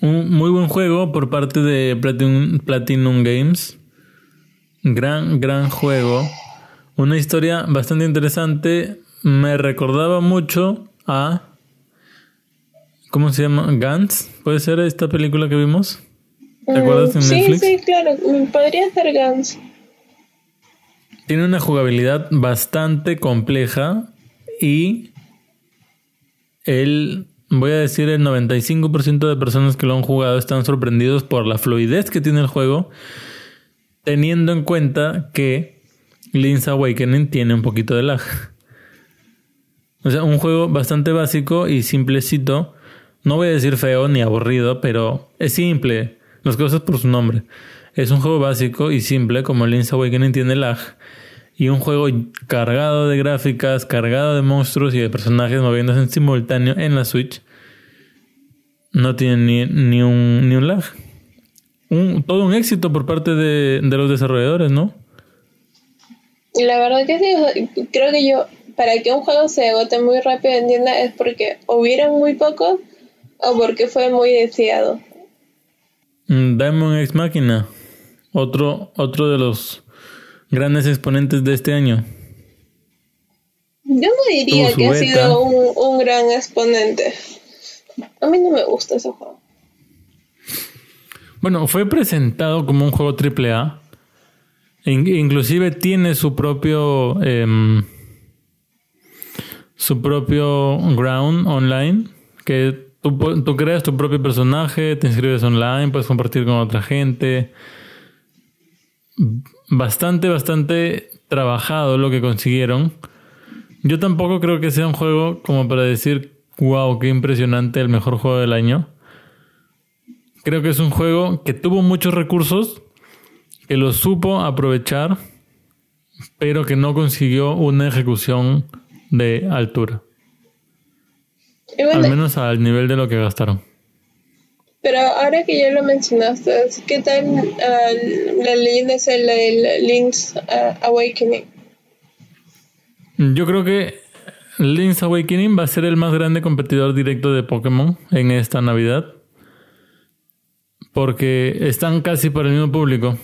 Un muy buen juego por parte de Platinum, Platinum Games. Gran, gran juego. Una historia bastante interesante. Me recordaba mucho a... ¿Cómo se llama? Gantz. ¿Puede ser esta película que vimos? ¿Te acuerdas en Netflix? Sí, sí, claro. Podría ser Gans. Tiene una jugabilidad bastante compleja y el, voy a decir, el 95% de personas que lo han jugado están sorprendidos por la fluidez que tiene el juego, teniendo en cuenta que Link's Awakening tiene un poquito de lag. O sea, un juego bastante básico y simplecito. No voy a decir feo ni aburrido, pero es simple. Las cosas por su nombre. Es un juego básico y simple como Link's Awakening tiene lag. Y un juego cargado de gráficas, cargado de monstruos y de personajes moviéndose en simultáneo en la Switch. No tiene ni, un, ni un lag. Un, todo un éxito por parte de, los desarrolladores, ¿no? Y la verdad que sí, creo que yo, para que un juego se agote muy rápido en tienda es porque hubieran muy pocos o porque fue muy deseado. Mm, Diamond X Máquina, otro, otro de los grandes exponentes de este año. Yo no diría que ha sido un, gran exponente. A mí no me gusta ese juego. Bueno, fue presentado como un juego AAA. inclusive tiene su propio em, su propio ground online que Tú, creas tu propio personaje, te inscribes online, puedes compartir con otra gente. Bastante, bastante trabajado lo que consiguieron. Yo tampoco creo que sea un juego como para decir, wow, qué impresionante, el mejor juego del año. Creo que es un juego que tuvo muchos recursos, que lo supo aprovechar, pero que no consiguió una ejecución de altura al menos al nivel de lo que gastaron. Pero ahora que ya lo mencionaste, ¿qué tal ah, la leyenda es la del Link's ah, Awakening? Yo creo que Link's Awakening va a ser el más grande competidor directo de Pokémon en esta Navidad. Porque están casi por el mismo público.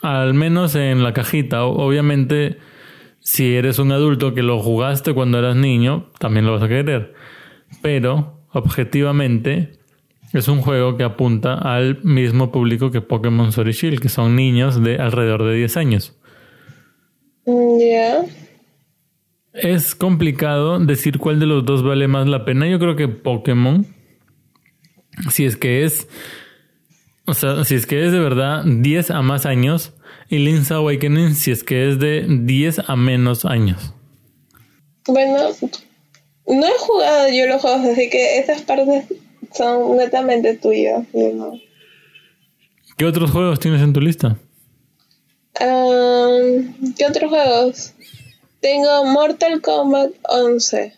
Al menos en la cajita. Obviamente, si eres un adulto que lo jugaste cuando eras niño, también lo vas a querer. Pero, objetivamente, es un juego que apunta al mismo público que Pokémon Sword y Shield, que son niños de alrededor de 10 años. Mm, ya. Es complicado decir cuál de los dos vale más la pena. Yo creo que Pokémon, si es que es, o sea, si es que es de verdad 10 a más años, y Link's Awakening si es que es de 10 a menos años. Bueno, no he jugado yo los juegos, así que esas partes son netamente tuyas. ¿Qué otros juegos tienes en tu lista? ¿Qué otros juegos? Tengo Mortal Kombat 11.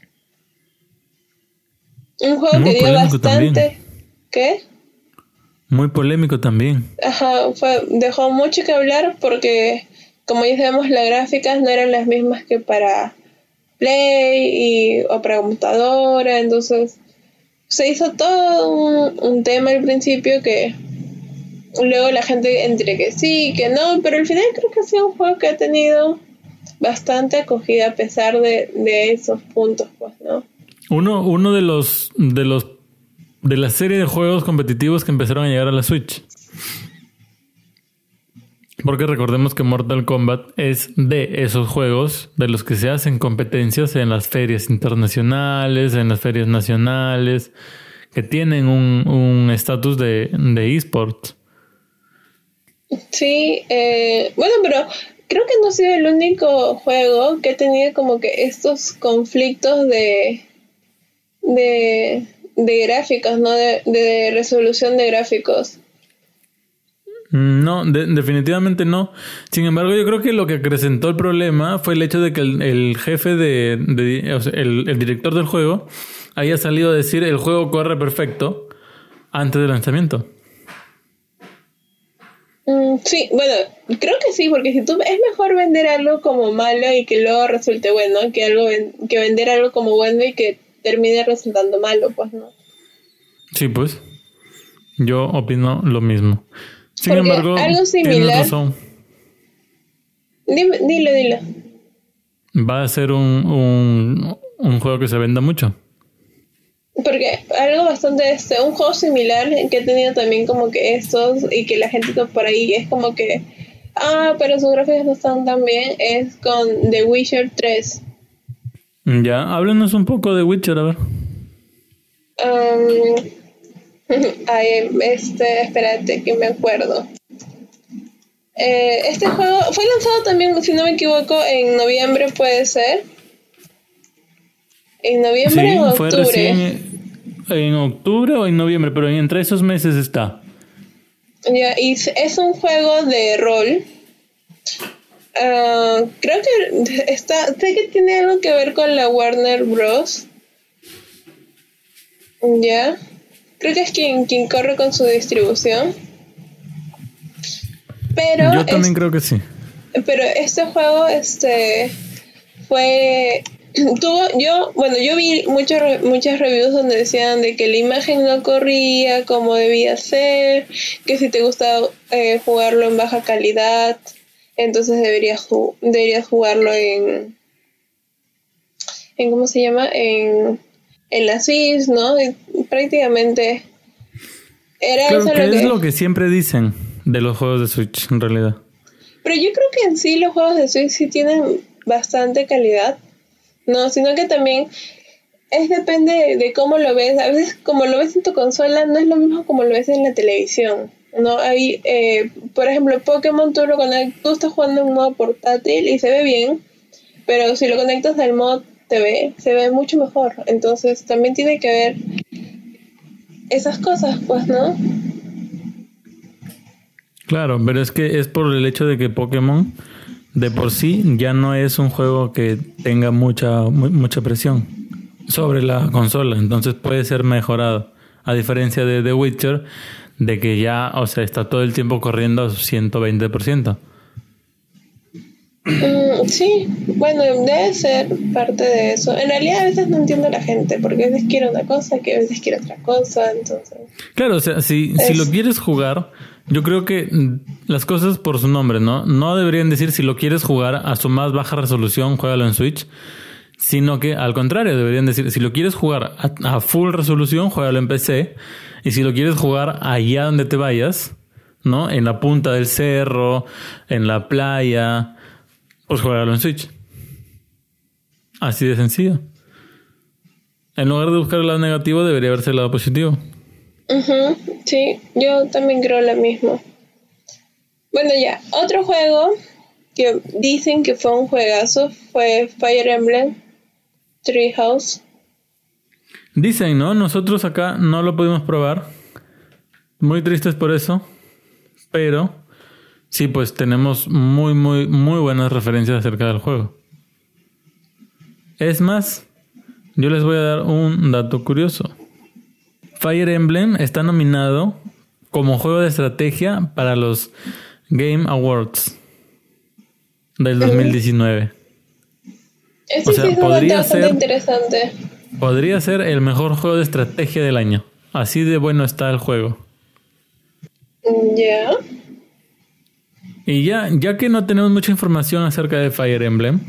Un juego que dio bastante. ¿Qué? Muy polémico también. Ajá, fue, dejó mucho que hablar porque, como ya sabemos, las gráficas no eran las mismas que para Play y, o para computadora, entonces se hizo todo un, un tema al principio que luego la gente entre que sí, que no, pero al final creo que ha sido un juego que ha tenido bastante acogida a pesar de, de esos puntos, pues, ¿no? Uno, uno de los de los de la serie de juegos competitivos que empezaron a llegar a la Switch. Porque recordemos que Mortal Kombat es de esos juegos de los que se hacen competencias en las ferias internacionales, en las ferias nacionales, que tienen un estatus de, de esports. Sí, eh, bueno, pero creo que no ha sido el único juego que ha tenido como que estos conflictos de, de, de gráficos, ¿no? De, de resolución de gráficos. Mm, no, definitivamente no. Sin embargo, yo creo que lo que acrecentó el problema fue el hecho de que el, jefe de, el, director del juego haya salido a decir el juego corre perfecto antes del lanzamiento. Mm, sí, bueno, creo que sí, porque si tú es mejor vender algo como malo y que luego resulte bueno que algo que vender algo como bueno y que termine resultando malo, pues no. Sí, pues. Yo opino lo mismo. Sin embargo, algo similar. dilo, dilo. Va a ser un, un, un, juego que se venda mucho. Porque algo bastante este, un juego similar que he tenido también como que estos y que la gente por ahí es como que ah, pero sus gráficos no están tan bien, es con The Witcher 3. Ya, háblenos un poco de Witcher, a ver. Um, Ay, este, espérate que me acuerdo. Eh, este juego fue lanzado también, si no me equivoco, en noviembre puede ser. En noviembre o octubre. Fue recién en octubre o en noviembre, pero entre esos meses está. Ya, y es un juego de rol. Ah, creo que está, sé que tiene algo que ver con la Warner Bros. Ya. Creo que es quien, quien corre con su distribución. Pero Yo también creo que sí. Pero este juego este fue tuvo yo bueno yo vi muchas muchas reviews donde decían de que la imagen no corría como debía ser que si te gusta eh, jugarlo en baja calidad entonces deberías deberías jugarlo en en cómo se llama en en la Switch, ¿no? prácticamente era eso que lo que... es lo que siempre dicen de los juegos de Switch, en realidad. Pero yo creo que en sí los juegos de Switch sí tienen bastante calidad, ¿no? Sino que también es depende de cómo lo ves. A veces como lo ves en tu consola no es lo mismo como lo ves en la televisión. ¿No? Hay, eh, por ejemplo, Pokémon tú lo conectas, tú estás jugando en modo portátil y se ve bien, pero si lo conectas al modo TV, se ve mucho mejor. Entonces también tiene que ver esas cosas, pues, ¿no? Claro, pero es que es por el hecho de que Pokémon de por sí ya no es un juego que tenga mucha mucha presión sobre la consola, entonces puede ser mejorado. A diferencia de The Witcher, de que ya, o sea, está todo el tiempo corriendo a su 120%. Mm, sí, bueno, debe ser parte de eso. En realidad a veces no entiendo a la gente, porque a veces quiere una cosa, que a veces quiere otra cosa, entonces... Claro, o sea, si, si lo quieres jugar, yo creo que las cosas por su nombre, ¿no? No deberían decir si lo quieres jugar a su más baja resolución, juégalo en Switch, sino que al contrario, deberían decir, si lo quieres jugar a, a full resolución, juégalo en PC y si lo quieres jugar allá donde te vayas, ¿no? En la punta del cerro, en la playa, pues juégalo en Switch. Así de sencillo. En lugar de buscar el lado negativo, debería verse el lado positivo. Sí, yo también creo lo mismo. Bueno, ya, otro juego que dicen que fue un juegazo fue Fire Emblem Treehouse. Dicen, ¿no? Nosotros acá no lo pudimos probar. Muy tristes por eso. Pero sí, pues tenemos muy, muy, muy buenas referencias acerca del juego. Es más, yo les voy a dar un dato curioso. Fire Emblem está nominado como juego de estrategia para los Game Awards del 2019. Eso sí es podría ser interesante. Podría ser el mejor juego de estrategia del año. Así de bueno está el juego. Ya. Y ya, ya que no tenemos mucha información acerca de Fire Emblem,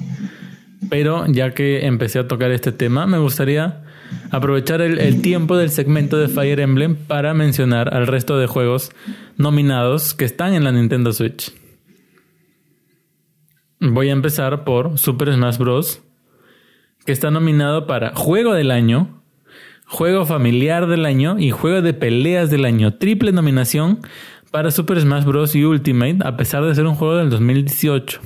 pero ya que empecé a tocar este tema, me gustaría aprovechar el, el, tiempo del segmento de Fire Emblem para mencionar al resto de juegos nominados que están en la Nintendo Switch. Voy a empezar por Super Smash Bros que está nominado para Juego del Año, Juego Familiar del Año y Juego de Peleas del Año. Triple nominación para Super Smash Bros. y Ultimate, a pesar de ser un juego del 2018.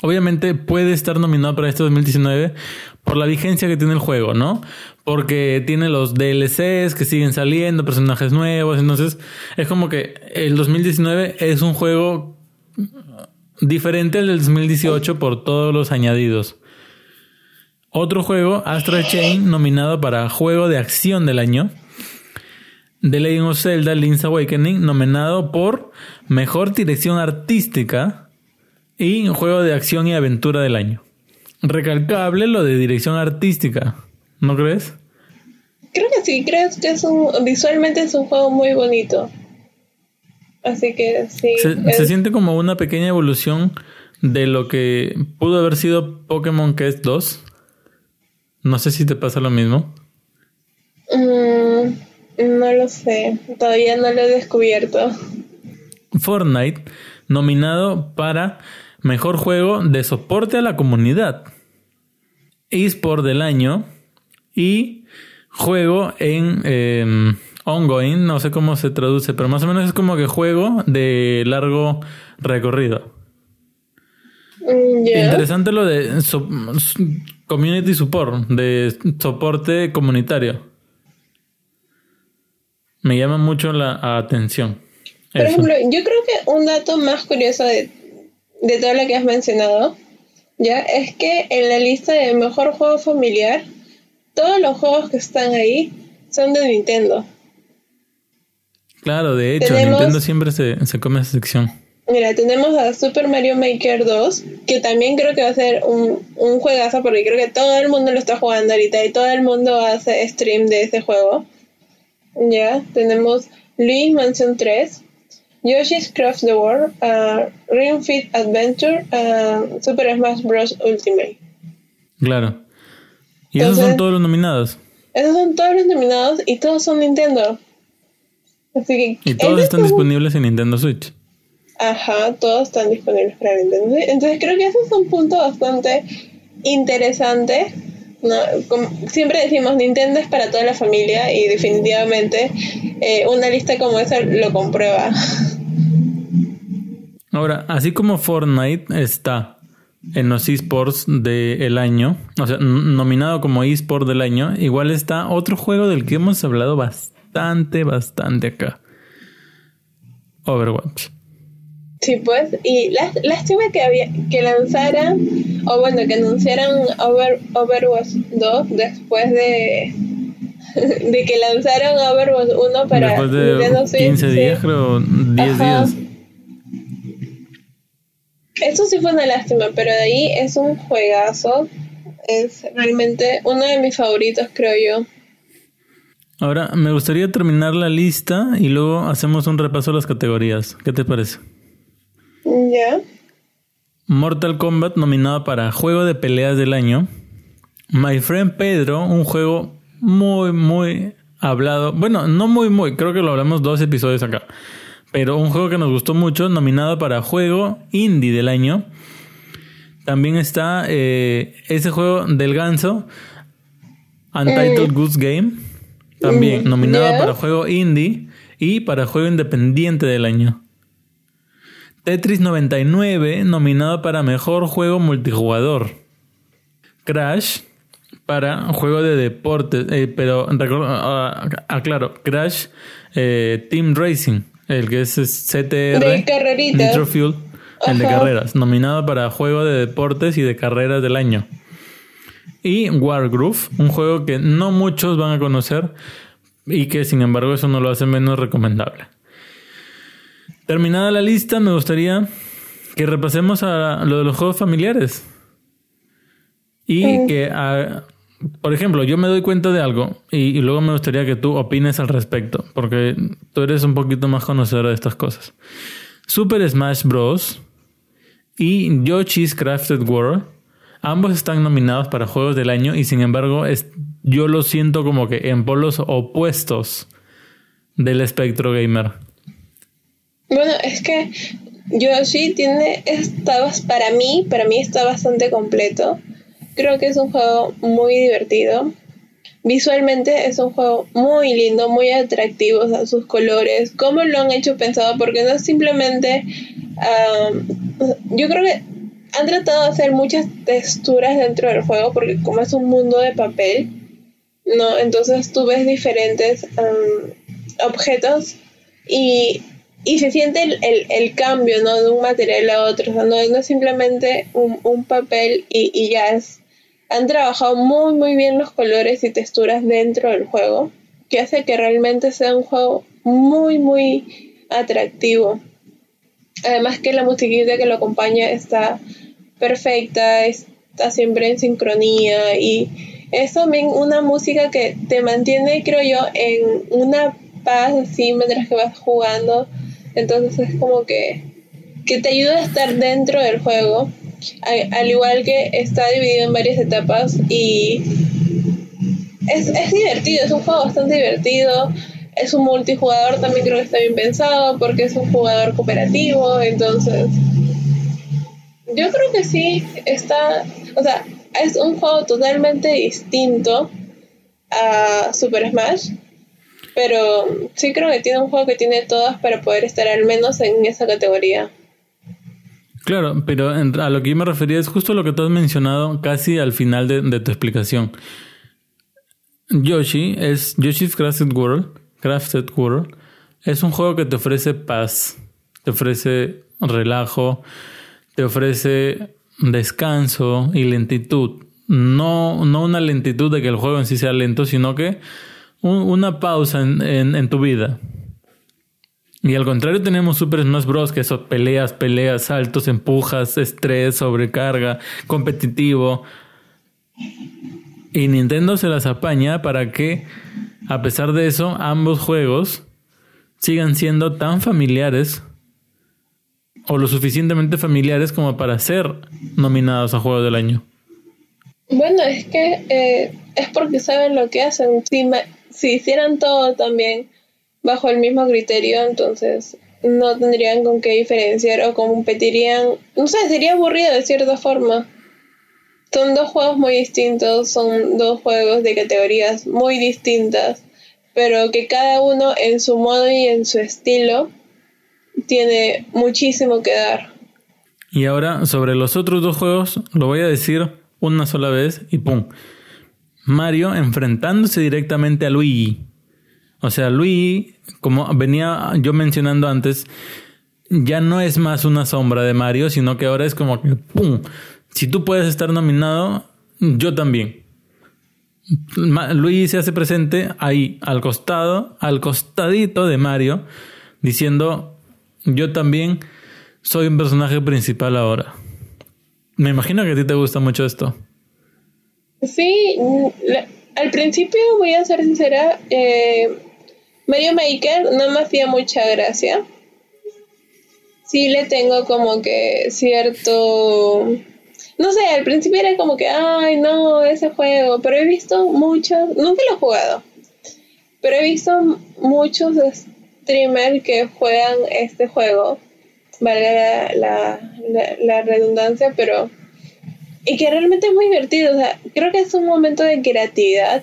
Obviamente puede estar nominado para este 2019 por la vigencia que tiene el juego, ¿no? Porque tiene los DLCs que siguen saliendo, personajes nuevos, entonces es como que el 2019 es un juego diferente al del 2018 por todos los añadidos. Otro juego, Astral Chain, nominado para Juego de Acción del Año. The Legend of Zelda Link's Awakening, nominado por Mejor Dirección Artística y Juego de Acción y Aventura del Año. Recalcable lo de dirección artística, ¿no crees? Creo que sí, creo que es un, visualmente es un juego muy bonito. Así que sí. Se, se siente como una pequeña evolución de lo que pudo haber sido Pokémon Quest 2 no sé si te pasa lo mismo. Mm, no lo sé, todavía no lo he descubierto. Fortnite, nominado para Mejor Juego de Soporte a la Comunidad, eSport del Año y Juego en em, Ongoing, no sé cómo se traduce, pero más o menos es como que juego de largo recorrido. Mm, Interesante lo de community support, de soporte comunitario. Me llama mucho la atención. Por ejemplo, yo creo que un dato más curioso de, de todo lo que has mencionado, ya, es que en la lista de mejor juego familiar, todos los juegos que están ahí son de Nintendo. Claro, de hecho, Nintendo siempre se, se come esa sección. Mira, tenemos a Super Mario Maker 2, que también creo que va a ser un, un juegazo, porque creo que todo el mundo lo está jugando ahorita y todo el mundo hace stream de ese juego. Ya, tenemos Luis Mansion 3, Yoshi's Craft the World, uh, Ring Fit Adventure, uh, Super Smash Bros. Ultimate. Claro. ¿Y esos son todos los nominados? Esos son todos los nominados y todos son Nintendo. Así que, y todos están disponibles en Nintendo Switch. Ajá, todos están disponibles para Nintendo. Entonces creo que ese es un punto bastante interesante. siempre decimos Nintendo es para toda la familia y definitivamente eh, una lista como esa lo comprueba. Ahora, así como Fortnite está en los esports del año, o sea, nominado como esport del año, igual está otro juego del que hemos hablado bastante, bastante acá. Overwatch. Sí, pues, y lástima que había que lanzaran, o bueno, que anunciaran Over, Overwatch 2 después de de que lanzaron Overwatch 1 para Después de 15 días, creo, 10 días. Eso sí fue una lástima, pero de ahí es un juegazo. Es realmente uno de mis favoritos, creo yo. Ahora, me gustaría terminar la lista y luego hacemos un repaso de las categorías. ¿Qué te parece? Ya. Mortal Kombat nominado para Juego de Peleas del Año. My Friend Pedro, un juego muy, muy hablado. Bueno, no muy, muy. Creo que lo hablamos dos episodios acá. Pero un juego que nos gustó mucho, nominado para Juego Indie del Año. También está eh, ese juego del ganso, Untitled Goose Game. También Mm, nominado para Juego Indie y para Juego Independiente del Año. Tetris 99, nominado para Mejor Juego Multijugador. Crash, para Juego de Deportes. eh, pero, recor- ah, aclaro, Crash eh, Team Racing, el que es CTR. De. Nitro Fuel, el de carreras. Nominado para Juego de Deportes y de Carreras del Año. Y Wargroove, un juego que no muchos van a conocer y que sin embargo eso no lo hace menos recomendable. Terminada la lista, me gustaría que repasemos a lo de los juegos familiares. Y que, ah, por ejemplo, yo me doy cuenta de algo y, y luego me gustaría que tú opines al respecto, porque tú eres un poquito más conocedora de estas cosas. Super Smash Bros. y Yoshi's Crafted World, ambos están nominados para Juegos del Año y sin embargo es, yo lo siento como que en polos opuestos del espectro gamer. Bueno, es que Yoshi tiene, está, para mí, para mí está bastante completo. Creo que es un juego muy divertido. Visualmente es un juego muy lindo, muy atractivo, o sea, sus colores, cómo lo han hecho pensado, porque no es simplemente... um, yo creo que han tratado de hacer muchas texturas dentro del juego, porque como es un mundo de papel, ¿no? Entonces tú ves diferentes um, objetos y, y se siente el, el, cambio, ¿no? De un material a otro, o sea, no, no es simplemente un, un papel y, y ya es han trabajado muy muy bien los colores y texturas dentro del juego, que hace que realmente sea un juego muy muy atractivo. Además que la musiquita que lo acompaña está perfecta, está siempre en sincronía y es también una música que te mantiene, creo yo, en una paz así mientras que vas jugando. Entonces es como que, que te ayuda a estar dentro del juego al igual que está dividido en varias etapas y es, es, divertido, es un juego bastante divertido, es un multijugador también creo que está bien pensado porque es un jugador cooperativo, entonces yo creo que sí está, o sea, es un juego totalmente distinto a Super Smash, pero sí creo que tiene un juego que tiene todas para poder estar al menos en esa categoría. Claro, pero a lo que yo me refería es justo lo que tú has mencionado casi al final de, de tu explicación. Yoshi es Yoshi's Crafted World, Crafted World es un juego que te ofrece paz, te ofrece relajo, te ofrece descanso y lentitud. No, no una lentitud de que el juego en sí sea lento, sino que un, una pausa en, en, tu vida. Y al contrario tenemos Super Smash Bros. que son peleas, peleas, saltos, empujas, estrés, sobrecarga, competitivo. Y Nintendo se las apaña para que, a pesar de eso, ambos juegos sigan siendo tan familiares o lo suficientemente familiares como para ser nominados a Juego del Año. Bueno, es que eh, es porque saben lo que hacen. Si hicieran todo también bajo el mismo criterio, entonces no tendrían con qué diferenciar o competirían, no sé, sería aburrido de cierta forma. Son dos juegos muy distintos, son dos juegos de categorías muy distintas, pero que cada uno en su modo y en su estilo tiene muchísimo que dar. Y ahora sobre los otros dos juegos, lo voy a decir una sola vez y ¡pum! Mario enfrentándose directamente a Luigi. O sea, Luigi, como venía yo mencionando antes, ya no es más una sombra de Mario, sino que ahora es como que ¡pum! Si tú puedes estar nominado, yo también. Luigi se hace presente ahí, al costado, al costadito de Mario, diciendo, yo también soy un personaje principal ahora. Me imagino que a ti te gusta mucho esto. Sí, al principio voy a ser sincera, eh, Mario Maker no me hacía mucha gracia. Sí le tengo como que cierto no sé, al principio era como que, ay, no, ese juego, pero he visto muchos, nunca lo he jugado, pero he visto muchos streamers que juegan este juego, valga la, la, redundancia, pero... Y que realmente es muy divertido, o sea, creo que es un momento de creatividad,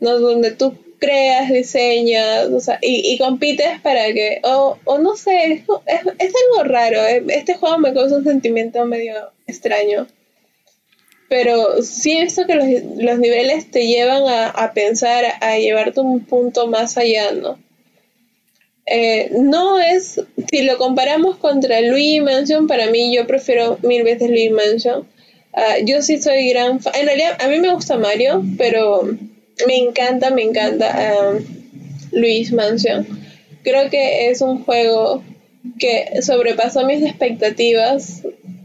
¿no? Donde tú creas, diseñas, o sea, y, y compites para que, o, o no sé, es, es, es, algo raro, eh, este juego me causa un sentimiento medio extraño pero sí he visto que los, los niveles te llevan a, pensar, a llevarte un punto más allá, ¿no? Eh, no es, si lo comparamos contra Luigi Mansion, para mí yo prefiero mil veces Luigi Mansion. Ah, yo sí soy gran fan, en realidad a mí me gusta Mario, pero me encanta, me encanta uh, Luigi Mansion. Creo que es un juego que sobrepasó mis expectativas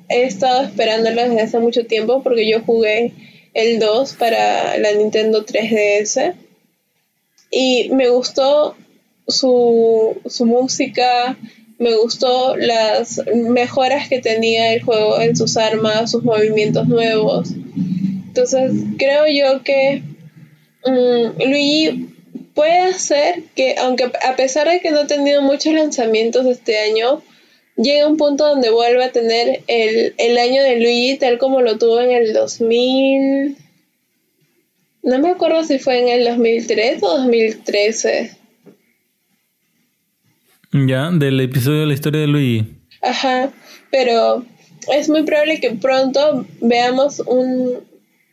he estado esperándolo desde hace mucho tiempo porque yo jugué el 2 para la Nintendo 3DS y me gustó su, su música, me gustó las mejoras que tenía el juego en sus armas, sus movimientos nuevos. Entonces creo yo que um, Luigi puede hacer que, aunque a pesar de que no ha tenido muchos lanzamientos este año, llega un punto donde vuelve a tener el, el año de Luigi tal como lo tuvo en el 2000. No me acuerdo si fue en el 2003 o 2013. Ya, del episodio de la historia de Luigi. Ajá, pero es muy probable que pronto veamos un,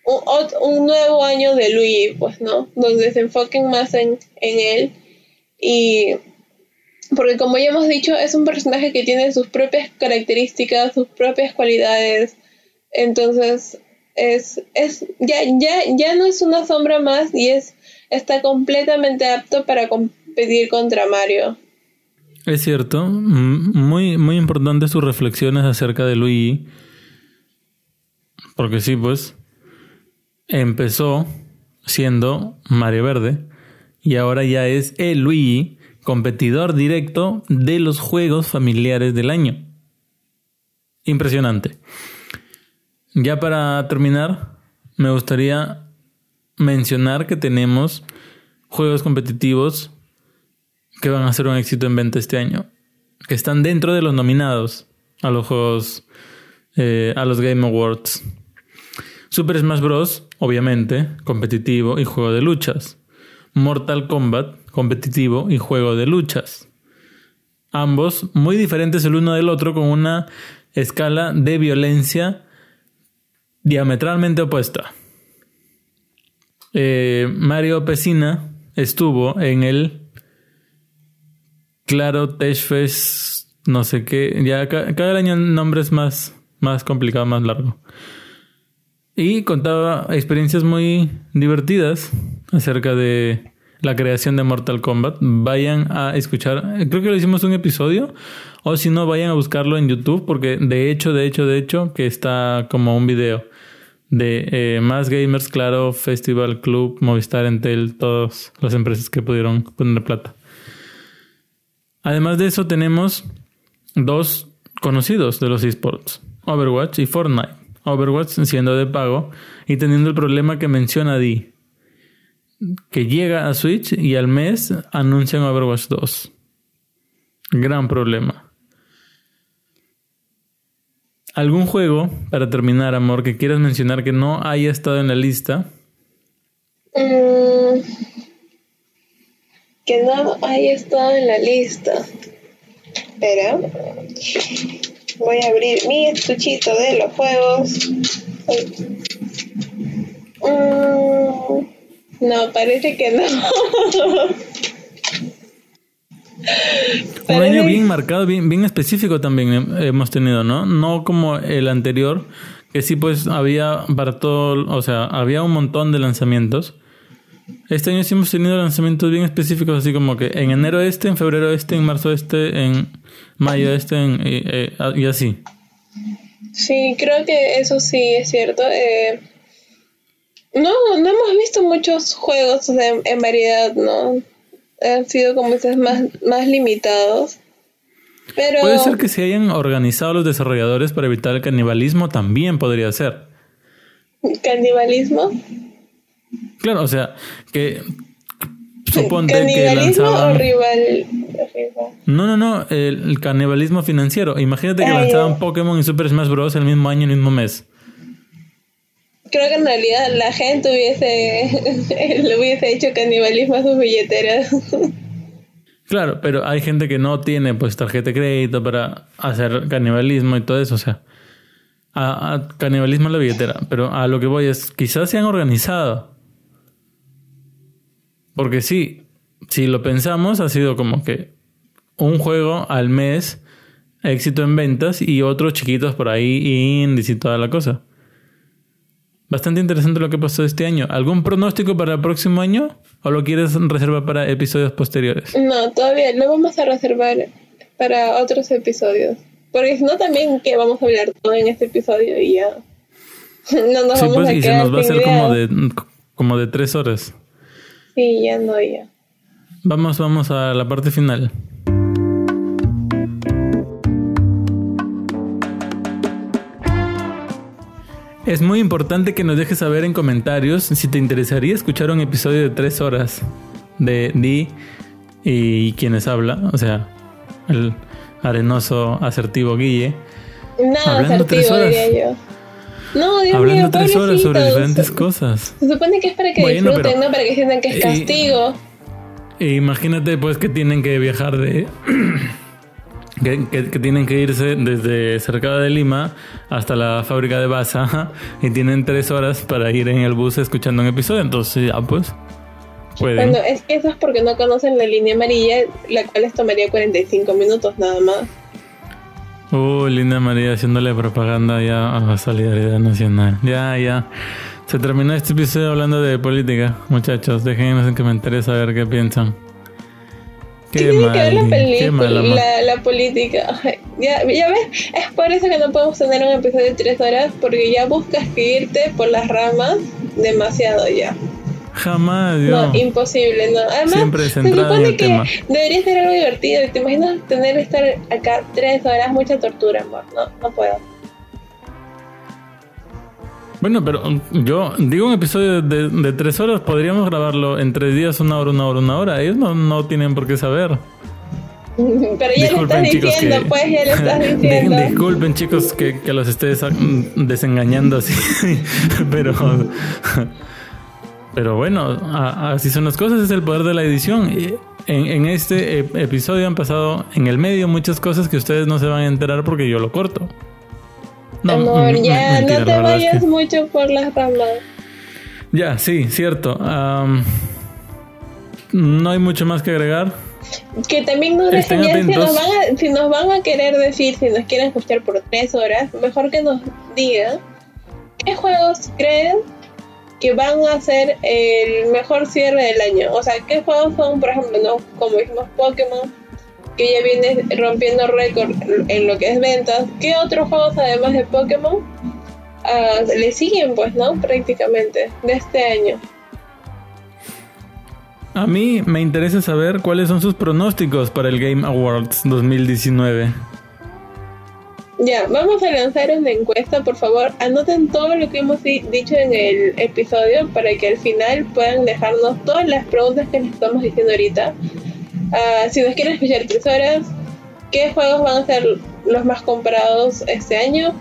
un, un nuevo año de Luigi, pues, ¿no? Donde se enfoquen más en, en él y porque como ya hemos dicho, es un personaje que tiene sus propias características, sus propias cualidades. Entonces, es, es ya, ya, ya no es una sombra más y es está completamente apto para competir contra Mario. Es cierto, muy, muy importante sus reflexiones acerca de Luigi. Porque sí, pues, empezó siendo Mario Verde y ahora ya es el Luigi competidor directo de los juegos familiares del año. Impresionante. Ya para terminar, me gustaría mencionar que tenemos juegos competitivos que van a ser un éxito en venta este año, que están dentro de los nominados a los juegos, eh, a los Game Awards. Super Smash Bros., obviamente, competitivo y juego de luchas. Mortal Kombat, competitivo y juego de luchas. Ambos muy diferentes el uno del otro con una escala de violencia diametralmente opuesta. Eh, Mario Pesina estuvo en el Claro Tech no sé qué, ya cada año el nombre es más, más complicado, más largo. Y contaba experiencias muy divertidas acerca de la creación de Mortal Kombat. Vayan a escuchar, creo que lo hicimos un episodio, o si no, vayan a buscarlo en YouTube, porque de hecho, de hecho, de hecho, que está como un video de eh, Más Gamers, Claro, Festival Club, Movistar, Entel, todas las empresas que pudieron poner plata. Además de eso, tenemos dos conocidos de los esports, Overwatch y Fortnite. Overwatch siendo de pago y teniendo el problema que menciona Di, que llega a Switch y al mes anuncian Overwatch 2. Gran problema. ¿Algún juego, para terminar, amor, que quieras mencionar que no haya estado en la lista? Mm, que no haya estado en la lista. Espera. Voy a abrir mi estuchito de los juegos. Mm, no, parece que no. Un año bien marcado, bien, bien específico también hemos tenido, ¿no? No como el anterior, que sí pues había para todo, o sea, había un montón de lanzamientos, Este año sí hemos tenido lanzamientos bien específicos, así como que en enero este, en febrero este, en marzo este, en mayo este, en, y, eh, y así. Sí, creo que eso sí es cierto. Eh, no, no hemos visto muchos juegos en, en variedad, ¿no? Han sido como dices más, más limitados. Pero... Puede ser que se hayan organizado los desarrolladores para evitar el canibalismo, también podría ser. ¿Canibalismo? Claro, o sea, que suponte ¿Canibalismo que lanzaban... o rival? No, no, no, el, el canibalismo financiero. Imagínate que lanzaban. Pokémon y Super Smash Bros. el mismo año, el mismo mes. Creo que en realidad la gente hubiese, le hubiese hecho canibalismo a sus billeteras. Claro, pero hay gente que no tiene pues tarjeta de crédito para hacer canibalismo y todo eso, o sea, a, a canibalismo en la billetera, pero a lo que voy es, quizás se han organizado. Porque sí, si lo pensamos, ha sido como que un juego al mes, éxito en ventas y otros chiquitos por ahí, indies y toda la cosa. Bastante interesante lo que pasó este año. ¿Algún pronóstico para el próximo año? ¿O lo quieres reservar para episodios posteriores? No, todavía lo vamos a reservar para otros episodios. Porque si no, también que vamos a hablar todo en este episodio y ya. No nos Sí, vamos pues, a y se nos va a hacer como de, como de tres horas. Sí, ya no, ya. Vamos, vamos a la parte final. Es muy importante que nos dejes saber en comentarios si te interesaría escuchar un episodio de tres horas de Di y quienes habla, o sea, el arenoso asertivo Guille, Nada Hablando tres asertivo, horas. diría yo. No, Dios hablando mío, tres horas sobre diferentes cosas. Se supone que es para que Bueno, disfruten, pero- no para que sientan que es y- castigo. E imagínate pues que tienen que viajar de... que, que- que tienen que irse desde cerca de Lima hasta la fábrica de Baza y tienen tres horas para ir en el bus escuchando un episodio. Entonces ya pues pueden. Bueno, es que eso es porque no conocen la línea amarilla, la cual les tomaría 45 minutos nada más. Uh, Linda María haciéndole propaganda ya a la solidaridad nacional. Ya, ya. Se terminó este episodio hablando de política. Muchachos, déjenos en comentarios a ver qué piensan. ¿Qué tiene que la mal, qué la, la política? Ya, ya ves, es por eso que no podemos tener un episodio de 3 horas, porque ya buscas que irte por las ramas demasiado ya. Jamás, yo. No, imposible, no. Además, Siempre se supone que tema. debería ser algo divertido. ¿Te imaginas tener que estar acá 3 horas? Mucha tortura, amor. No, no puedo. Bueno, pero mm, yo digo un episodio de, de tres horas, podríamos grabarlo en tres días, una hora, una hora, una hora. Ellos no, no tienen por qué saber. Pero ya le estás diciendo, que- pues ya le estás Di- diciendo. Disculpen chicos que, que los esté mm, desengañando así, pero pero bueno, a- así son las cosas, es el poder de la edición. Y En, en este ep- episodio han pasado en el medio muchas cosas que ustedes no se van a enterar porque yo lo corto. Amor, ya mentira, no te es que- vayas mucho por las ramas. Ya, sí, cierto. Am, no hay mucho más que agregar. Que también nos dejen ya, si nos, atentos. van a, si nos van a querer decir, si nos quieren escuchar por tres horas, mejor que nos digan qué juegos creen que van a ser el mejor cierre del año. O sea, qué juegos son, por ejemplo, como dijimos Pokémon, que ya viene rompiendo récord en lo que es ventas. ¿Qué otros juegos además de Pokémon ah, le siguen, pues, no? Prácticamente, de este año. A mí me interesa saber cuáles son sus pronósticos para el Game Awards 2019. Ya, vamos a lanzar una encuesta, por favor, anoten todo lo que hemos di- dicho en el episodio para que al final puedan dejarnos todas las preguntas que les estamos diciendo ahorita. Ah, si nos quieren escuchar tres horas, qué juegos van a ser los más comprados este año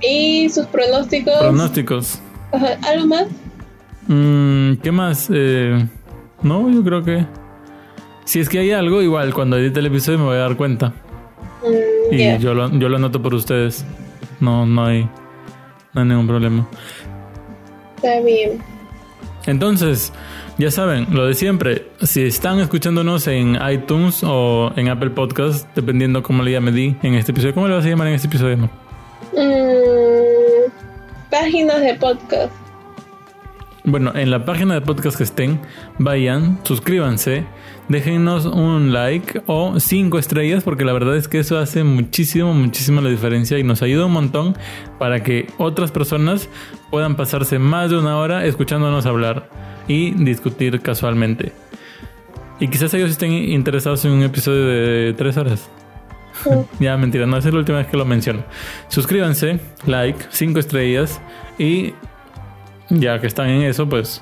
y sus pronósticos. Pronósticos. Ajá, ¿Algo más? Mm, ¿Qué más? Eh, no, yo creo que... Si es que hay algo, igual cuando edite el episodio me voy a dar cuenta. Mm, Y yo, lo, yo lo anoto por ustedes. No, no hay, no hay ningún problema. Está bien. Entonces, ya saben, lo de siempre. Si están escuchándonos en iTunes o en Apple Podcast, dependiendo cómo le llame Di en este episodio. ¿Cómo le vas a llamar en este episodio? Mm, páginas de podcast. Bueno, en la página de podcast que estén, vayan, suscríbanse, déjennos un like o cinco estrellas, porque la verdad es que eso hace muchísimo, muchísimo la diferencia y nos ayuda un montón para que otras personas puedan pasarse más de una hora escuchándonos hablar y discutir casualmente. Y quizás ellos estén interesados en un episodio de tres horas. ya, mentira, no es la última vez que lo menciono. Suscríbanse, like, cinco estrellas y ya que están en eso, pues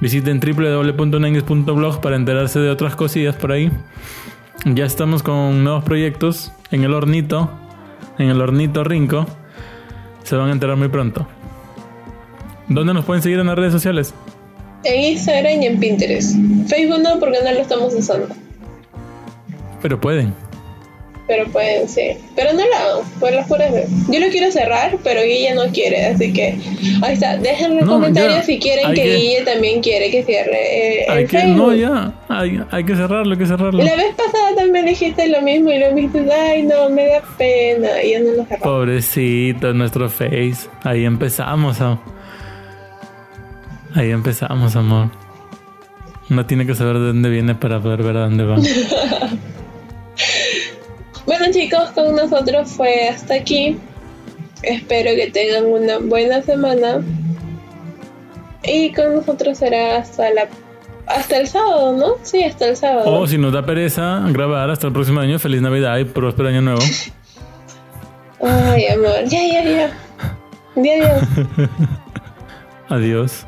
visiten www.nengues.blog para enterarse de otras cosillas por ahí. Ya estamos con nuevos proyectos en el hornito, en el hornito Rinco. Se van a enterar muy pronto. ¿Dónde nos pueden seguir en las redes sociales? En Instagram y en Pinterest. Facebook no, porque no lo estamos usando. Pero pueden. Pero pueden, sí. Pero no lo hago, por las puras Yo lo quiero cerrar, pero Guille no quiere, así que ahí está. Déjenme en comentarios si quieren que, Guille también quiere que cierre eh, hay que, No, ya, hay, hay, que cerrarlo, hay que cerrarlo. La vez pasada también dijiste lo mismo y lo dijiste, ay no, me da pena, y ya no lo cerramos. Pobrecito, nuestro Face. Ahí empezamos, Ahí empezamos, amor. Uno tiene que saber de dónde viene para poder ver a dónde va. Chicos, con nosotros fue hasta aquí. Espero que tengan una buena semana. Y con nosotros será hasta la hasta el sábado, ¿no? Sí, hasta el sábado. O si nos da pereza grabar hasta el próximo año, feliz Navidad y próspero año nuevo. Ay, amor, ya, ya, ya. Adiós. Adiós.